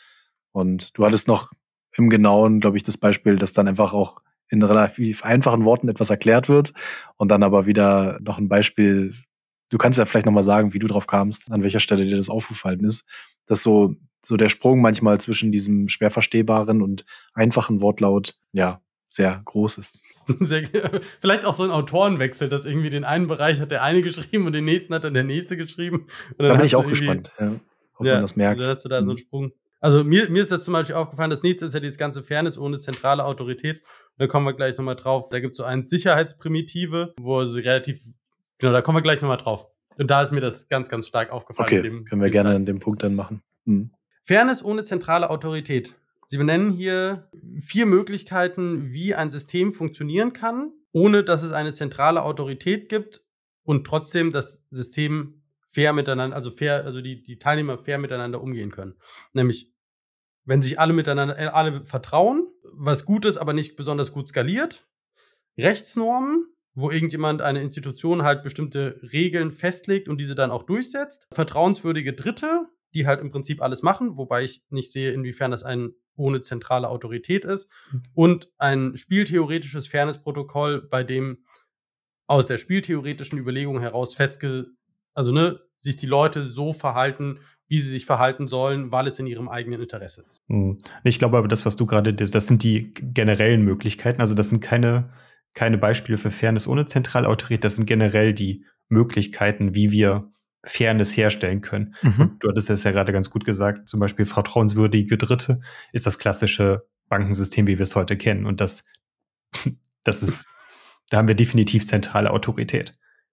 Und du hattest noch im Genauen, glaube ich, das Beispiel, dass dann einfach auch in relativ einfachen Worten etwas erklärt wird und dann aber wieder noch ein Beispiel. Du kannst ja vielleicht nochmal sagen, wie du drauf kamst, an welcher Stelle dir das aufgefallen ist, dass so, so der Sprung manchmal zwischen diesem schwer verstehbaren und einfachen Wortlaut, ja, sehr groß ist. Sehr, vielleicht auch so ein Autorenwechsel, dass irgendwie den einen Bereich hat der eine geschrieben und den nächsten hat dann der nächste geschrieben. da bin ich auch gespannt, ja, ob ja, man das merkt. Dann hast du da so einen mhm. Sprung. Also mir, mir ist das zum Beispiel aufgefallen, das nächste ist ja dieses ganze Fairness ohne zentrale Autorität. Da kommen wir gleich nochmal drauf. Da gibt es so eine Sicherheitsprimitive, wo sie relativ, genau, da kommen wir gleich nochmal drauf. Und da ist mir das ganz, ganz stark aufgefallen. Okay, dem, können wir gerne an dem Punkt dann machen. Hm. Fairness ohne zentrale Autorität. Sie benennen hier vier Möglichkeiten, wie ein System funktionieren kann, ohne dass es eine zentrale Autorität gibt und trotzdem das System fair miteinander, also fair, also die, die Teilnehmer fair miteinander umgehen können. Nämlich, wenn sich alle miteinander, äh, alle vertrauen, was gut ist, aber nicht besonders gut skaliert. Rechtsnormen, wo irgendjemand eine Institution halt bestimmte Regeln festlegt und diese dann auch durchsetzt. Vertrauenswürdige Dritte, die halt im Prinzip alles machen, wobei ich nicht sehe, inwiefern das ein ohne zentrale Autorität ist. Mhm. Und ein spieltheoretisches Fairness-Protokoll, bei dem aus der spieltheoretischen Überlegung heraus festge also ne, sich die Leute so verhalten, wie sie sich verhalten sollen, weil es in ihrem eigenen Interesse ist. Mhm. Ich glaube aber, das, was du gerade, das sind die generellen Möglichkeiten. Also das sind keine, keine Beispiele für Fairness ohne zentrale Autorität. Das sind generell die Möglichkeiten, wie wir Fairness herstellen können. Mhm. du hattest es ja gerade ganz gut gesagt, zum Beispiel vertrauenswürdige Dritte ist das klassische Bankensystem, wie wir es heute kennen. Und das, das ist, da haben wir definitiv zentrale Autorität.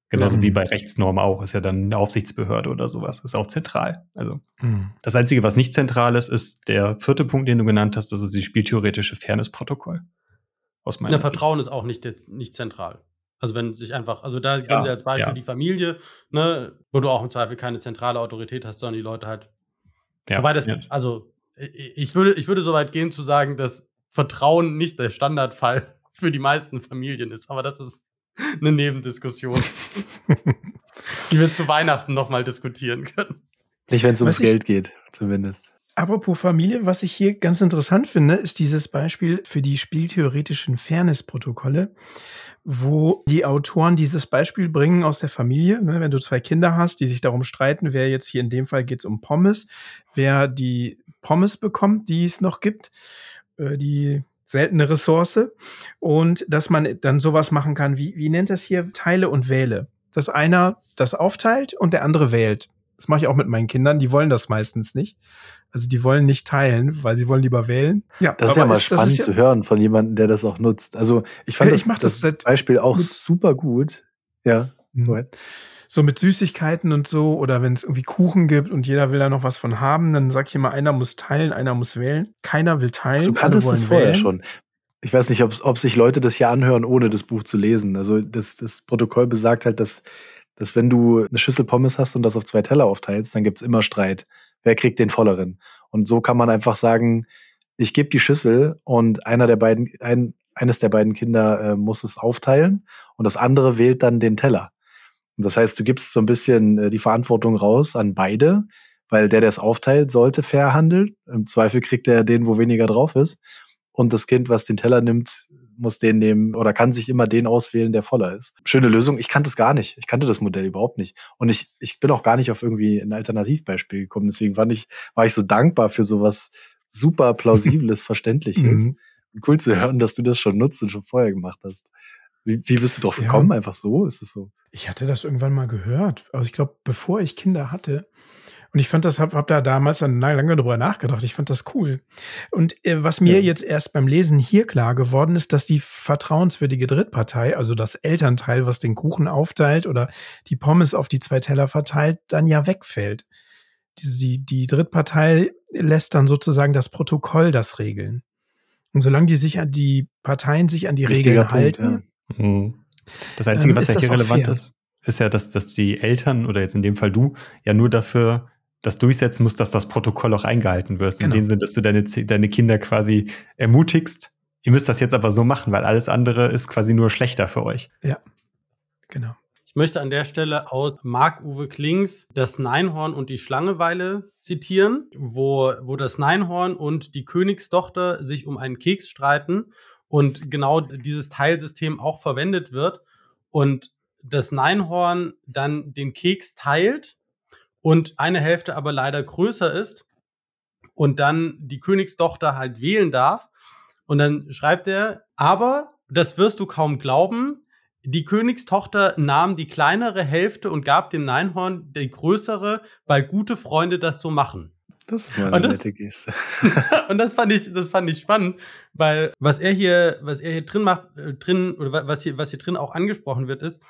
Genauso mhm. wie bei Rechtsnormen auch, ist ja dann eine Aufsichtsbehörde oder sowas, ist auch zentral. Also mhm. das Einzige, was nicht zentral ist, ist der vierte Punkt, den du genannt hast, das ist die spieltheoretische Fairness-Protokoll. Aus meiner ja, Vertrauen ist auch nicht, nicht zentral. Also wenn sich einfach, also da geben ja, sie als Beispiel ja. die Familie, ne, wo du auch im Zweifel keine zentrale Autorität hast, sondern die Leute halt. Ja, Wobei das, ja. also ich würde, ich würde so weit gehen zu sagen, dass Vertrauen nicht der Standardfall für die meisten Familien ist. Aber das ist eine Nebendiskussion, die wir zu Weihnachten nochmal diskutieren können. Nicht, wenn es ums Geld geht, zumindest. Apropos Familie, was ich hier ganz interessant finde, ist dieses Beispiel für die spieltheoretischen Fairness-Protokolle, wo die Autoren dieses Beispiel bringen aus der Familie. Ne, wenn du zwei Kinder hast, die sich darum streiten, wer jetzt hier in dem Fall geht es um Pommes, wer die Pommes bekommt, die es noch gibt, äh, die seltene Ressource. Und dass man dann sowas machen kann, wie, wie nennt das hier, Teile und Wähle. Dass einer das aufteilt und der andere wählt. Das mache ich auch mit meinen Kindern, die wollen das meistens nicht. Also die wollen nicht teilen, weil sie wollen lieber wählen. Ja, das ist ja mal ist, spannend ja zu hören von jemandem, der das auch nutzt. Also ich fand ich das, das, das Beispiel auch super gut. Ja. Mhm. So mit Süßigkeiten und so, oder wenn es irgendwie Kuchen gibt und jeder will da noch was von haben, dann sag ich immer, einer muss teilen, einer muss wählen. Keiner will teilen. Du kanntest es vorher wählen. schon. Ich weiß nicht, ob sich Leute das hier anhören, ohne das Buch zu lesen. Also das, das Protokoll besagt halt, dass, dass wenn du eine Schüssel Pommes hast und das auf zwei Teller aufteilst, dann gibt's immer Streit wer kriegt den volleren. Und so kann man einfach sagen, ich gebe die Schüssel und einer der beiden, ein, eines der beiden Kinder äh, muss es aufteilen und das andere wählt dann den Teller. Und das heißt, du gibst so ein bisschen äh, die Verantwortung raus an beide, weil der, der es aufteilt, sollte fair handeln. Im Zweifel kriegt er den, wo weniger drauf ist. Und das Kind, was den Teller nimmt, muss den nehmen oder kann sich immer den auswählen, der voller ist. Schöne Lösung. Ich kannte es gar nicht. Ich kannte das Modell überhaupt nicht. Und ich, ich bin auch gar nicht auf irgendwie ein Alternativbeispiel gekommen. Deswegen fand ich, war ich so dankbar für sowas super plausibles, verständliches. Mhm. Cool zu hören, dass du das schon nutzt und schon vorher gemacht hast. Wie, wie bist du drauf gekommen? Ja. Einfach so? Ist es so? Ich hatte das irgendwann mal gehört. Also ich glaube, bevor ich Kinder hatte, und ich fand das, hab, hab da damals dann lange drüber nachgedacht. Ich fand das cool. Und äh, was mir ja. jetzt erst beim Lesen hier klar geworden ist, dass die vertrauenswürdige Drittpartei, also das Elternteil, was den Kuchen aufteilt oder die Pommes auf die zwei Teller verteilt, dann ja wegfällt. Die, die, die Drittpartei lässt dann sozusagen das Protokoll das regeln. Und solange die sich an die Parteien sich an die Richtiger Regeln Punkt, halten. Ja. Mhm. Das Einzige, ähm, was ja hier relevant ist, ist ja, dass, dass die Eltern oder jetzt in dem Fall du ja nur dafür das durchsetzen musst, dass das Protokoll auch eingehalten wird. Genau. In dem Sinn, dass du deine, deine Kinder quasi ermutigst, ihr müsst das jetzt aber so machen, weil alles andere ist quasi nur schlechter für euch. Ja, genau. Ich möchte an der Stelle aus Marc-Uwe Klings das Neinhorn und die Schlangeweile zitieren, wo, wo das Neinhorn und die Königstochter sich um einen Keks streiten und genau dieses Teilsystem auch verwendet wird und das Neinhorn dann den Keks teilt und eine Hälfte aber leider größer ist und dann die Königstochter halt wählen darf. Und dann schreibt er, aber das wirst du kaum glauben, die Königstochter nahm die kleinere Hälfte und gab dem Neinhorn die größere, weil gute Freunde das so machen. Das ist mal eine das, nette Geste. und das fand ich, das fand ich spannend, weil was er hier, was er hier drin macht, äh, drin, oder was hier, was hier drin auch angesprochen wird, ist,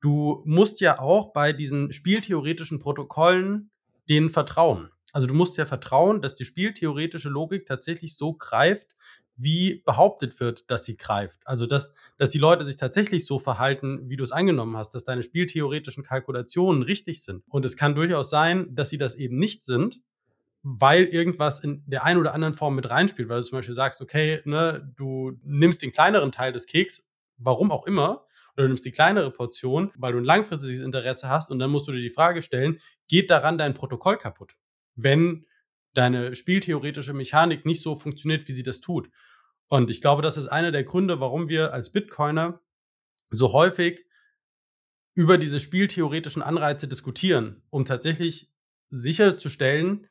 du musst ja auch bei diesen spieltheoretischen Protokollen denen vertrauen. Also du musst ja vertrauen, dass die spieltheoretische Logik tatsächlich so greift, wie behauptet wird, dass sie greift. Also dass, dass die Leute sich tatsächlich so verhalten, wie du es angenommen hast, dass deine spieltheoretischen Kalkulationen richtig sind. Und es kann durchaus sein, dass sie das eben nicht sind, weil irgendwas in der einen oder anderen Form mit reinspielt, weil du zum Beispiel sagst, okay, ne, du nimmst den kleineren Teil des Keks, warum auch immer, oder du nimmst die kleinere Portion, weil du ein langfristiges Interesse hast und dann musst du dir die Frage stellen, geht daran dein Protokoll kaputt? Wenn deine spieltheoretische Mechanik nicht so funktioniert, wie sie das tut. Und ich glaube, das ist einer der Gründe, warum wir als Bitcoiner so häufig über diese spieltheoretischen Anreize diskutieren, um tatsächlich sicherzustellen,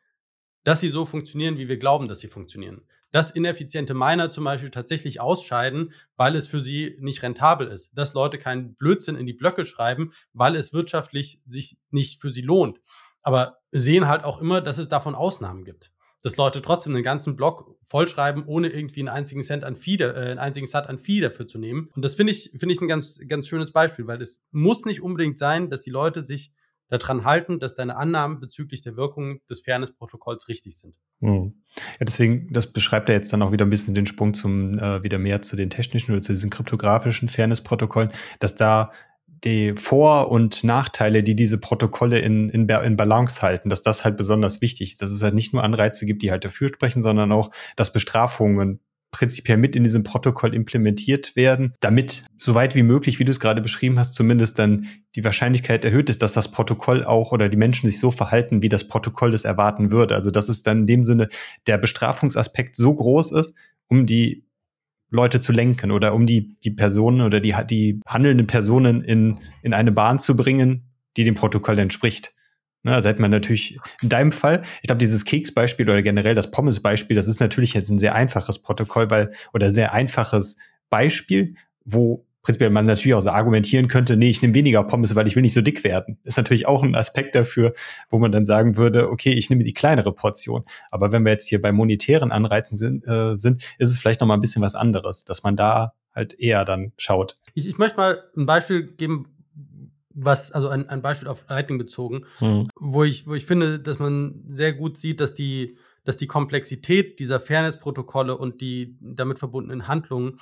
dass sie so funktionieren, wie wir glauben, dass sie funktionieren dass ineffiziente Miner zum Beispiel tatsächlich ausscheiden, weil es für sie nicht rentabel ist. Dass Leute keinen Blödsinn in die Blöcke schreiben, weil es wirtschaftlich sich nicht für sie lohnt. Aber sehen halt auch immer, dass es davon Ausnahmen gibt. Dass Leute trotzdem einen ganzen Block vollschreiben, ohne irgendwie einen einzigen Cent an Fee, äh, einen einzigen Sat an Fee dafür zu nehmen. Und das finde ich, finde ich ein ganz, ganz schönes Beispiel, weil es muss nicht unbedingt sein, dass die Leute sich daran halten, dass deine Annahmen bezüglich der Wirkung des Fairness-Protokolls richtig sind. Mhm. Ja, deswegen, das beschreibt er jetzt dann auch wieder ein bisschen den Sprung zum äh, wieder mehr zu den technischen oder zu diesen kryptografischen Fairness-Protokollen, dass da die Vor- und Nachteile, die diese Protokolle in, in, in Balance halten, dass das halt besonders wichtig ist. Dass es halt nicht nur Anreize gibt, die halt dafür sprechen, sondern auch, dass Bestrafungen prinzipiell mit in diesem Protokoll implementiert werden, damit so weit wie möglich, wie du es gerade beschrieben hast, zumindest dann die Wahrscheinlichkeit erhöht ist, dass das Protokoll auch oder die Menschen sich so verhalten, wie das Protokoll es erwarten würde. Also dass es dann in dem Sinne der Bestrafungsaspekt so groß ist, um die Leute zu lenken oder um die, die Personen oder die, die handelnden Personen in, in eine Bahn zu bringen, die dem Protokoll entspricht. Ne, also hätte man natürlich in deinem Fall, ich glaube, dieses Keksbeispiel oder generell das Pommes-Beispiel, das ist natürlich jetzt ein sehr einfaches Protokoll, weil, oder sehr einfaches Beispiel, wo prinzipiell man natürlich auch so argumentieren könnte, nee, ich nehme weniger Pommes, weil ich will nicht so dick werden. Ist natürlich auch ein Aspekt dafür, wo man dann sagen würde, okay, ich nehme die kleinere Portion. Aber wenn wir jetzt hier bei monetären Anreizen sind, äh, sind ist es vielleicht noch mal ein bisschen was anderes, dass man da halt eher dann schaut. Ich, ich möchte mal ein Beispiel geben, was, also ein, ein Beispiel auf Lightning bezogen, mhm. wo, ich, wo ich finde, dass man sehr gut sieht, dass die, dass die Komplexität dieser Fairness-Protokolle und die damit verbundenen Handlungen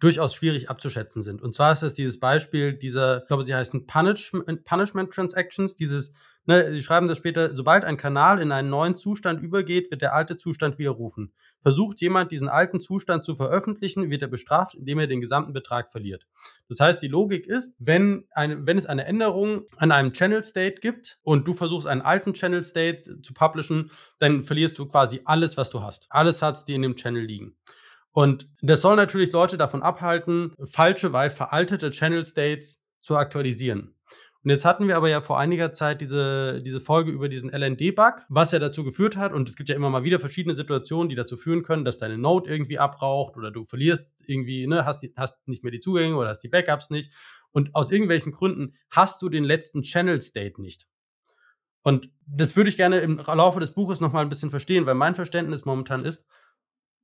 durchaus schwierig abzuschätzen sind. Und zwar ist das dieses Beispiel dieser, ich glaube, sie heißen Punishment, Punishment Transactions, dieses Ne, sie schreiben das später, sobald ein Kanal in einen neuen Zustand übergeht, wird der alte Zustand widerrufen. Versucht jemand, diesen alten Zustand zu veröffentlichen, wird er bestraft, indem er den gesamten Betrag verliert. Das heißt, die Logik ist, wenn, eine, wenn es eine Änderung an einem Channel State gibt und du versuchst, einen alten Channel State zu publishen, dann verlierst du quasi alles, was du hast. Alle Sats, die in dem Channel liegen. Und das soll natürlich Leute davon abhalten, falsche, weil veraltete Channel States zu aktualisieren. Und jetzt hatten wir aber ja vor einiger Zeit diese, diese Folge über diesen LND-Bug, was ja dazu geführt hat, und es gibt ja immer mal wieder verschiedene Situationen, die dazu führen können, dass deine Node irgendwie abraucht oder du verlierst irgendwie, ne, hast, hast nicht mehr die Zugänge oder hast die Backups nicht. Und aus irgendwelchen Gründen hast du den letzten Channel State nicht. Und das würde ich gerne im Laufe des Buches nochmal ein bisschen verstehen, weil mein Verständnis momentan ist,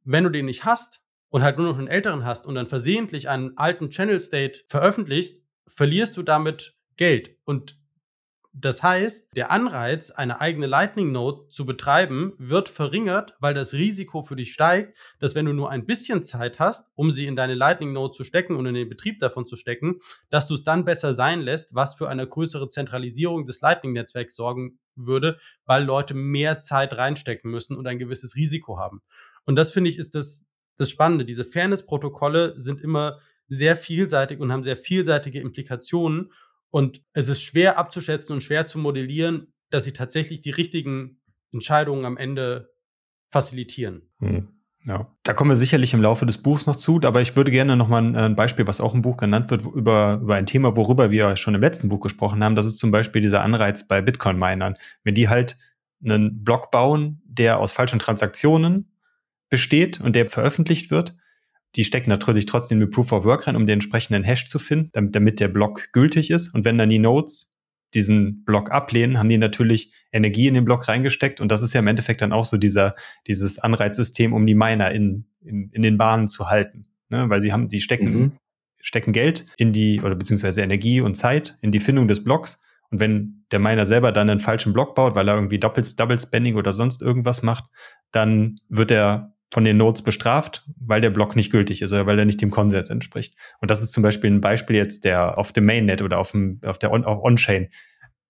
wenn du den nicht hast und halt nur noch einen älteren hast und dann versehentlich einen alten Channel State veröffentlichst, verlierst du damit Geld. Und das heißt, der Anreiz, eine eigene Lightning Node zu betreiben, wird verringert, weil das Risiko für dich steigt, dass wenn du nur ein bisschen Zeit hast, um sie in deine Lightning Node zu stecken und in den Betrieb davon zu stecken, dass du es dann besser sein lässt, was für eine größere Zentralisierung des Lightning-Netzwerks sorgen würde, weil Leute mehr Zeit reinstecken müssen und ein gewisses Risiko haben. Und das finde ich ist das, das Spannende. Diese Fairness-Protokolle sind immer sehr vielseitig und haben sehr vielseitige Implikationen. Und es ist schwer abzuschätzen und schwer zu modellieren, dass sie tatsächlich die richtigen Entscheidungen am Ende facilitieren. Hm. Ja, da kommen wir sicherlich im Laufe des Buchs noch zu, aber ich würde gerne noch mal ein, Beispiel, was auch im Buch genannt wird, über, über ein Thema, worüber wir schon im letzten Buch gesprochen haben. Das ist zum Beispiel dieser Anreiz bei Bitcoin-Minern. Wenn die halt einen Block bauen, der aus falschen Transaktionen besteht und der veröffentlicht wird, die stecken natürlich trotzdem mit Proof of Work rein, um den entsprechenden Hash zu finden, damit, damit der Block gültig ist. Und wenn dann die Nodes diesen Block ablehnen, haben die natürlich Energie in den Block reingesteckt. Und das ist ja im Endeffekt dann auch so dieser, dieses Anreizsystem, um die Miner in, in, in den Bahnen zu halten. Ne? Weil sie haben, sie stecken, mhm. stecken Geld in die, oder beziehungsweise Energie und Zeit in die Findung des Blocks. Und wenn der Miner selber dann einen falschen Block baut, weil er irgendwie Double, Double Spending oder sonst irgendwas macht, dann wird er von den Nodes bestraft, weil der Block nicht gültig ist oder weil er nicht dem Konsens entspricht. Und das ist zum Beispiel ein Beispiel jetzt der auf dem Mainnet oder auf, dem, auf der On-Chain,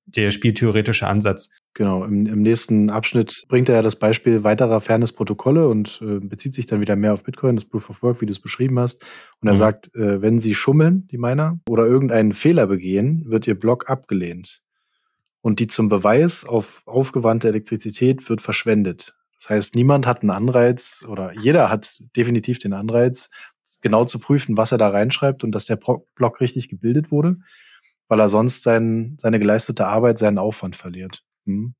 der spieltheoretische Ansatz. Genau, im, im, nächsten Abschnitt bringt er ja das Beispiel weiterer Fairness-Protokolle und äh, bezieht sich dann wieder mehr auf Bitcoin, das Proof of Work, wie du es beschrieben hast. Und er mhm. sagt, äh, wenn sie schummeln, die Miner, oder irgendeinen Fehler begehen, wird ihr Block abgelehnt. Und die zum Beweis auf aufgewandte Elektrizität wird verschwendet. Das heißt, niemand hat einen Anreiz oder jeder hat definitiv den Anreiz, genau zu prüfen, was er da reinschreibt und dass der Block richtig gebildet wurde, weil er sonst sein, seine geleistete Arbeit, seinen Aufwand verliert. Hm.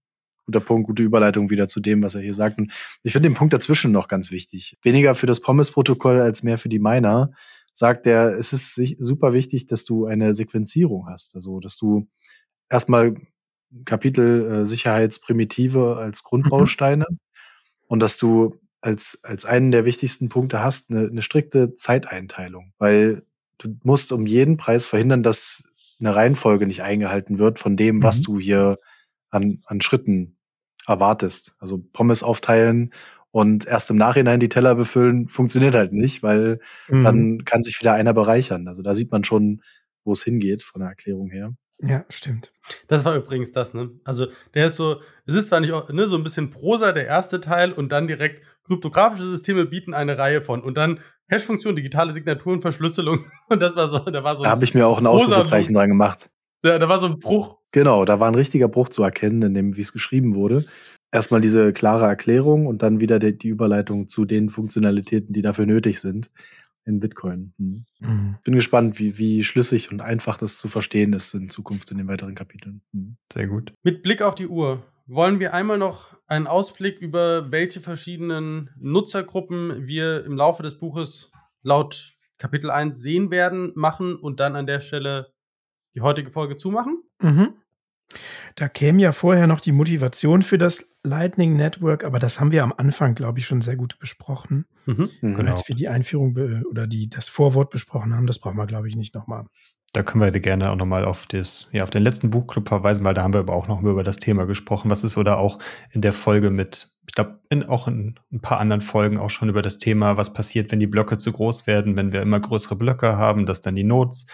Guter Punkt, gute Überleitung wieder zu dem, was er hier sagt. Und ich finde den Punkt dazwischen noch ganz wichtig. Weniger für das Pommes-Protokoll als mehr für die Miner sagt er, es ist super wichtig, dass du eine Sequenzierung hast. Also, dass du erstmal Kapitel äh, Sicherheitsprimitive als mhm. Grundbausteine mhm und dass du als, als einen der wichtigsten Punkte hast, eine, eine strikte Zeiteinteilung, weil du musst um jeden Preis verhindern, dass eine Reihenfolge nicht eingehalten wird von dem, mhm. was du hier an, an Schritten erwartest. Also Pommes aufteilen und erst im Nachhinein die Teller befüllen, funktioniert halt nicht, weil mhm. dann kann sich wieder einer bereichern. Also da sieht man schon, wo es hingeht von der Erklärung her. Ja, stimmt. Das war übrigens das, ne? Also, der ist so, es ist zwar nicht ne, so ein bisschen Prosa, der erste Teil, und dann direkt kryptografische Systeme bieten eine Reihe von. Und dann Hash-Funktion, digitale Signaturen, Verschlüsselung. Und das war so, da war so. Da habe ich mir auch ein Ausrufezeichen dran gemacht. Ja, da war so ein Bruch. Genau, da war ein richtiger Bruch zu erkennen, in dem, wie es geschrieben wurde. Erstmal diese klare Erklärung und dann wieder die, die Überleitung zu den Funktionalitäten, die dafür nötig sind in Bitcoin. Hm. Mhm. Bin gespannt, wie, wie schlüssig und einfach das zu verstehen ist in Zukunft in den weiteren Kapiteln. Mhm. Sehr gut. Mit Blick auf die Uhr wollen wir einmal noch einen Ausblick über welche verschiedenen Nutzergruppen wir im Laufe des Buches laut Kapitel 1 sehen werden, machen und dann an der Stelle die heutige Folge zumachen. Mhm. Da käme ja vorher noch die Motivation für das Lightning Network, aber das haben wir am Anfang, glaube ich, schon sehr gut besprochen. Mhm. Und genau. als wir die Einführung oder die, das Vorwort besprochen haben, das brauchen wir, glaube ich, nicht nochmal. Da können wir gerne auch nochmal auf, das, ja, auf den letzten Buchclub verweisen, weil da haben wir aber auch noch über das Thema gesprochen, was ist oder auch in der Folge mit, ich glaube, auch in ein paar anderen Folgen auch schon über das Thema, was passiert, wenn die Blöcke zu groß werden, wenn wir immer größere Blöcke haben, dass dann die Nodes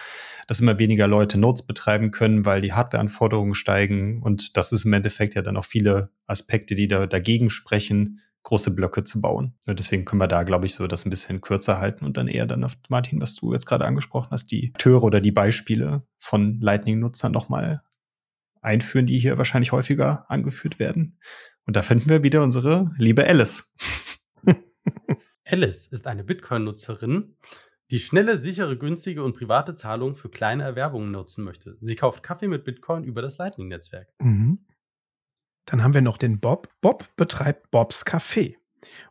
dass immer weniger Leute Nodes betreiben können, weil die Hardwareanforderungen steigen. Und das ist im Endeffekt ja dann auch viele Aspekte, die da dagegen sprechen, große Blöcke zu bauen. Und deswegen können wir da, glaube ich, so das ein bisschen kürzer halten und dann eher dann auf Martin, was du jetzt gerade angesprochen hast, die Akteure oder die Beispiele von Lightning-Nutzern nochmal einführen, die hier wahrscheinlich häufiger angeführt werden. Und da finden wir wieder unsere liebe Alice. Alice ist eine Bitcoin-Nutzerin, die schnelle, sichere, günstige und private Zahlung für kleine Erwerbungen nutzen möchte. Sie kauft Kaffee mit Bitcoin über das Lightning-Netzwerk. Mhm. Dann haben wir noch den Bob. Bob betreibt Bobs Café.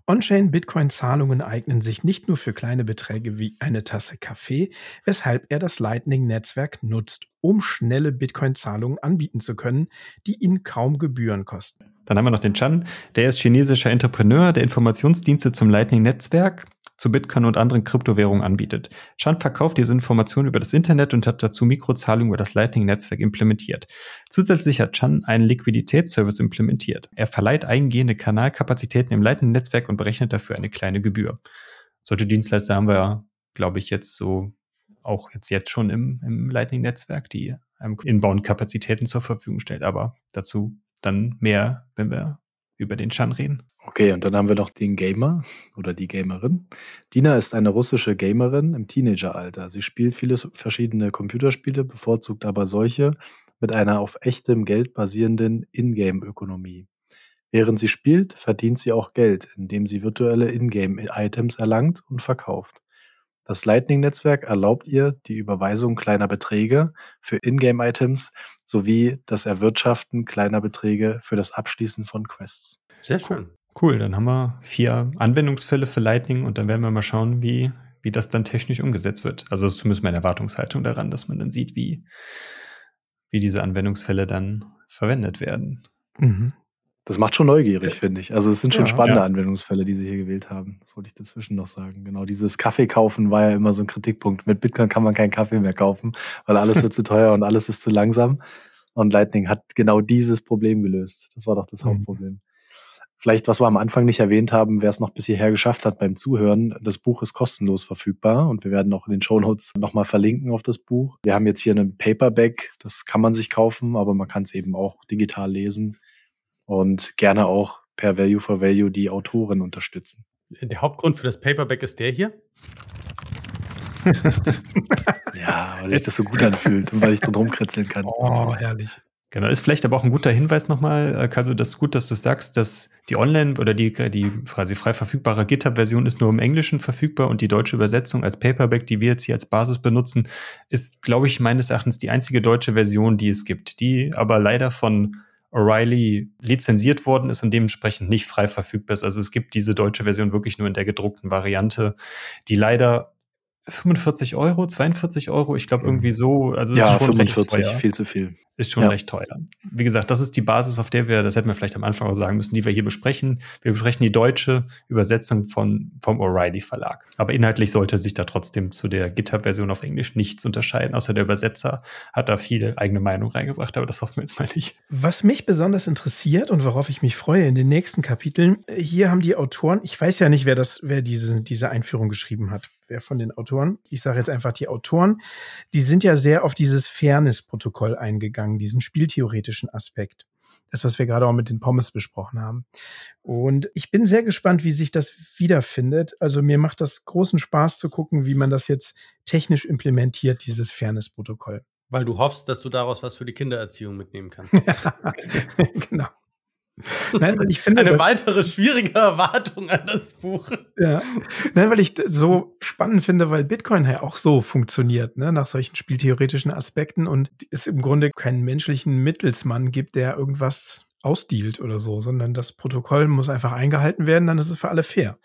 On-Chain-Bitcoin-Zahlungen eignen sich nicht nur für kleine Beträge wie eine Tasse Kaffee, weshalb er das Lightning-Netzwerk nutzt, um schnelle Bitcoin-Zahlungen anbieten zu können, die ihn kaum Gebühren kosten. Dann haben wir noch den Chan, der ist chinesischer Entrepreneur, der Informationsdienste zum Lightning-Netzwerk zu Bitcoin und anderen Kryptowährungen anbietet. Chan verkauft diese Informationen über das Internet und hat dazu Mikrozahlungen über das Lightning-Netzwerk implementiert. Zusätzlich hat Chan einen Liquiditätsservice implementiert. Er verleiht eingehende Kanalkapazitäten im Lightning-Netzwerk und berechnet dafür eine kleine Gebühr. Solche Dienstleister haben wir, glaube ich, jetzt so auch jetzt, jetzt schon im, im Lightning-Netzwerk, die einem Inbound-Kapazitäten zur Verfügung stellt. Aber dazu dann mehr, wenn wir über den Chan reden. Okay, und dann haben wir noch den Gamer oder die Gamerin. Dina ist eine russische Gamerin im Teenageralter. Sie spielt viele verschiedene Computerspiele, bevorzugt aber solche mit einer auf echtem Geld basierenden Ingame-Ökonomie. Während sie spielt, verdient sie auch Geld, indem sie virtuelle Ingame-Items erlangt und verkauft. Das Lightning-Netzwerk erlaubt ihr die Überweisung kleiner Beträge für Ingame-Items sowie das Erwirtschaften kleiner Beträge für das Abschließen von Quests. Sehr schön. Cool, dann haben wir vier Anwendungsfälle für Lightning und dann werden wir mal schauen, wie, wie das dann technisch umgesetzt wird. Also das ist zumindest meine Erwartungshaltung daran, dass man dann sieht, wie, wie diese Anwendungsfälle dann verwendet werden. Mhm. Das macht schon neugierig, ja. finde ich. Also es sind schon ja, spannende ja. Anwendungsfälle, die sie hier gewählt haben. Das wollte ich dazwischen noch sagen. Genau, dieses Kaffee kaufen war ja immer so ein Kritikpunkt. Mit Bitcoin kann man keinen Kaffee mehr kaufen, weil alles wird zu teuer und alles ist zu langsam. Und Lightning hat genau dieses Problem gelöst. Das war doch das mhm. Hauptproblem. Vielleicht, was wir am Anfang nicht erwähnt haben, wer es noch bis hierher geschafft hat beim Zuhören, das Buch ist kostenlos verfügbar und wir werden auch in den Show Notes nochmal verlinken auf das Buch. Wir haben jetzt hier einen Paperback, das kann man sich kaufen, aber man kann es eben auch digital lesen und gerne auch per Value for Value die Autoren unterstützen. Der Hauptgrund für das Paperback ist der hier? ja, weil sich das so gut anfühlt und weil ich drin rumkritzeln kann. Oh, herrlich. Genau, ist vielleicht aber auch ein guter Hinweis nochmal, Also das ist gut, dass du sagst, dass die Online- oder die, die quasi frei verfügbare GitHub-Version ist nur im Englischen verfügbar und die deutsche Übersetzung als Paperback, die wir jetzt hier als Basis benutzen, ist, glaube ich, meines Erachtens die einzige deutsche Version, die es gibt, die aber leider von O'Reilly lizenziert worden ist und dementsprechend nicht frei verfügbar ist. Also es gibt diese deutsche Version wirklich nur in der gedruckten Variante, die leider 45 Euro, 42 Euro, ich glaube irgendwie so. Also ja, ist schon 45, viel zu viel. Ist schon ja. recht teuer. Wie gesagt, das ist die Basis, auf der wir, das hätten wir vielleicht am Anfang auch sagen müssen, die wir hier besprechen. Wir besprechen die deutsche Übersetzung von, vom O'Reilly Verlag. Aber inhaltlich sollte sich da trotzdem zu der GitHub-Version auf Englisch nichts unterscheiden, außer der Übersetzer hat da viel eigene Meinung reingebracht, aber das hoffen wir jetzt mal nicht. Was mich besonders interessiert und worauf ich mich freue in den nächsten Kapiteln, hier haben die Autoren, ich weiß ja nicht, wer das, wer diese, diese Einführung geschrieben hat, wer von den Autoren, ich sage jetzt einfach die Autoren, die sind ja sehr auf dieses Fairness-Protokoll eingegangen diesen spieltheoretischen Aspekt. Das, was wir gerade auch mit den Pommes besprochen haben. Und ich bin sehr gespannt, wie sich das wiederfindet. Also mir macht das großen Spaß zu gucken, wie man das jetzt technisch implementiert, dieses Fairness-Protokoll. Weil du hoffst, dass du daraus was für die Kindererziehung mitnehmen kannst. genau. Nein, weil ich finde, eine weitere schwierige Erwartung an das Buch. Ja. Nein, weil ich so spannend finde, weil Bitcoin ja auch so funktioniert, ne, nach solchen spieltheoretischen Aspekten und es im Grunde keinen menschlichen Mittelsmann gibt, der irgendwas ausdealt oder so, sondern das Protokoll muss einfach eingehalten werden, dann ist es für alle fair.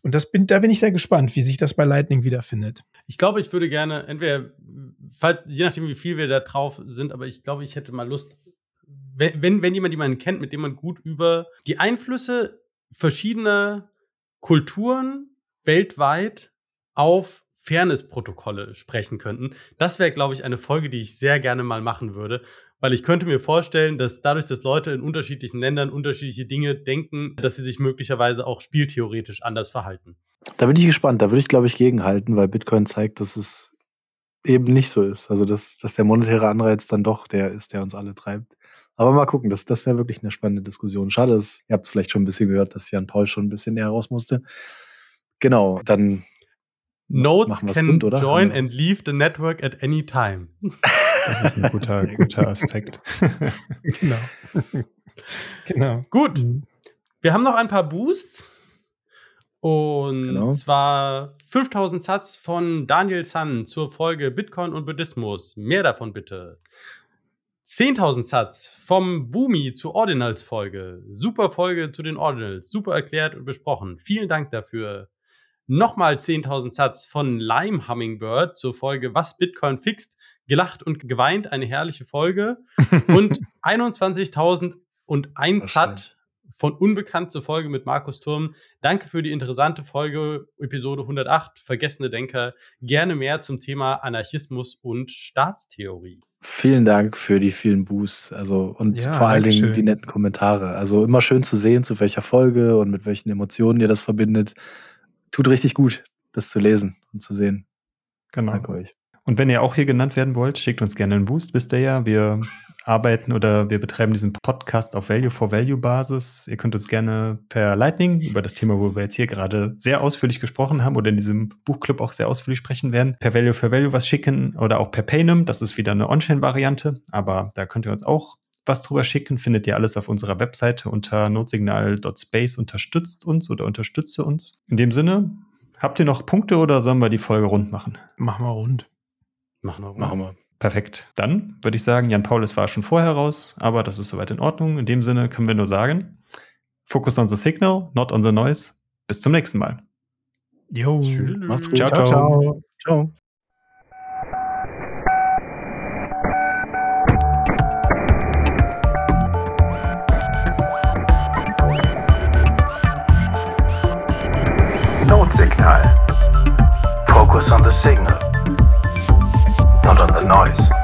Und das bin, da bin ich sehr gespannt, wie sich das bei Lightning wiederfindet. Ich glaube, ich würde gerne, entweder, je nachdem, wie viel wir da drauf sind, aber ich glaube, ich hätte mal Lust, wenn, wenn, wenn jemand jemanden kennt, mit dem man gut über die Einflüsse verschiedener Kulturen weltweit auf Fairness-Protokolle sprechen könnten. Das wäre, glaube ich, eine Folge, die ich sehr gerne mal machen würde, weil ich könnte mir vorstellen, dass dadurch, dass Leute in unterschiedlichen Ländern unterschiedliche Dinge denken, dass sie sich möglicherweise auch spieltheoretisch anders verhalten. Da bin ich gespannt. Da würde ich, glaube ich, gegenhalten, weil Bitcoin zeigt, dass es eben nicht so ist. Also, dass, dass der monetäre Anreiz dann doch der ist, der uns alle treibt. Aber mal gucken, das, das wäre wirklich eine spannende Diskussion. Schade, dass, ihr habt es vielleicht schon ein bisschen gehört, dass Jan Paul schon ein bisschen näher raus musste. Genau, dann Notes can rund, join and leave the network at any time. Das ist ein guter, guter Aspekt. genau. genau. Gut. Wir haben noch ein paar Boosts. Und genau. zwar 5000 Satz von Daniel Sun zur Folge Bitcoin und Buddhismus. Mehr davon bitte. 10.000 Satz vom Boomi zur Ordinals-Folge. Super Folge zu den Ordinals. Super erklärt und besprochen. Vielen Dank dafür. Nochmal 10.000 Satz von Lime Hummingbird zur Folge Was Bitcoin fixt. Gelacht und geweint. Eine herrliche Folge. und 21.001 Satz von Unbekannt zur Folge mit Markus Turm. Danke für die interessante Folge, Episode 108, Vergessene Denker. Gerne mehr zum Thema Anarchismus und Staatstheorie. Vielen Dank für die vielen Boosts, also und ja, vor allen Dingen die netten Kommentare. Also immer schön zu sehen, zu welcher Folge und mit welchen Emotionen ihr das verbindet. Tut richtig gut, das zu lesen und zu sehen. Genau. Danke euch. Und wenn ihr auch hier genannt werden wollt, schickt uns gerne einen Boost, wisst ihr ja. Wir arbeiten oder wir betreiben diesen Podcast auf Value for Value Basis. Ihr könnt uns gerne per Lightning über das Thema, wo wir jetzt hier gerade sehr ausführlich gesprochen haben oder in diesem Buchclub auch sehr ausführlich sprechen werden, per Value for Value was schicken oder auch per Paynum. Das ist wieder eine On-Chain-Variante, aber da könnt ihr uns auch was drüber schicken. Findet ihr alles auf unserer Webseite unter notsignal.space. Unterstützt uns oder unterstütze uns. In dem Sinne, habt ihr noch Punkte oder sollen wir die Folge rund machen? Machen wir rund. Machen wir. Machen wir. Perfekt. Dann würde ich sagen, Jan Paul, es war schon vorher raus, aber das ist soweit in Ordnung. In dem Sinne können wir nur sagen, Focus on the signal, not on the noise. Bis zum nächsten Mal. Jo, macht's gut. Ciao, ciao. ciao. ciao. Notsignal. Focus on the signal. On the noise.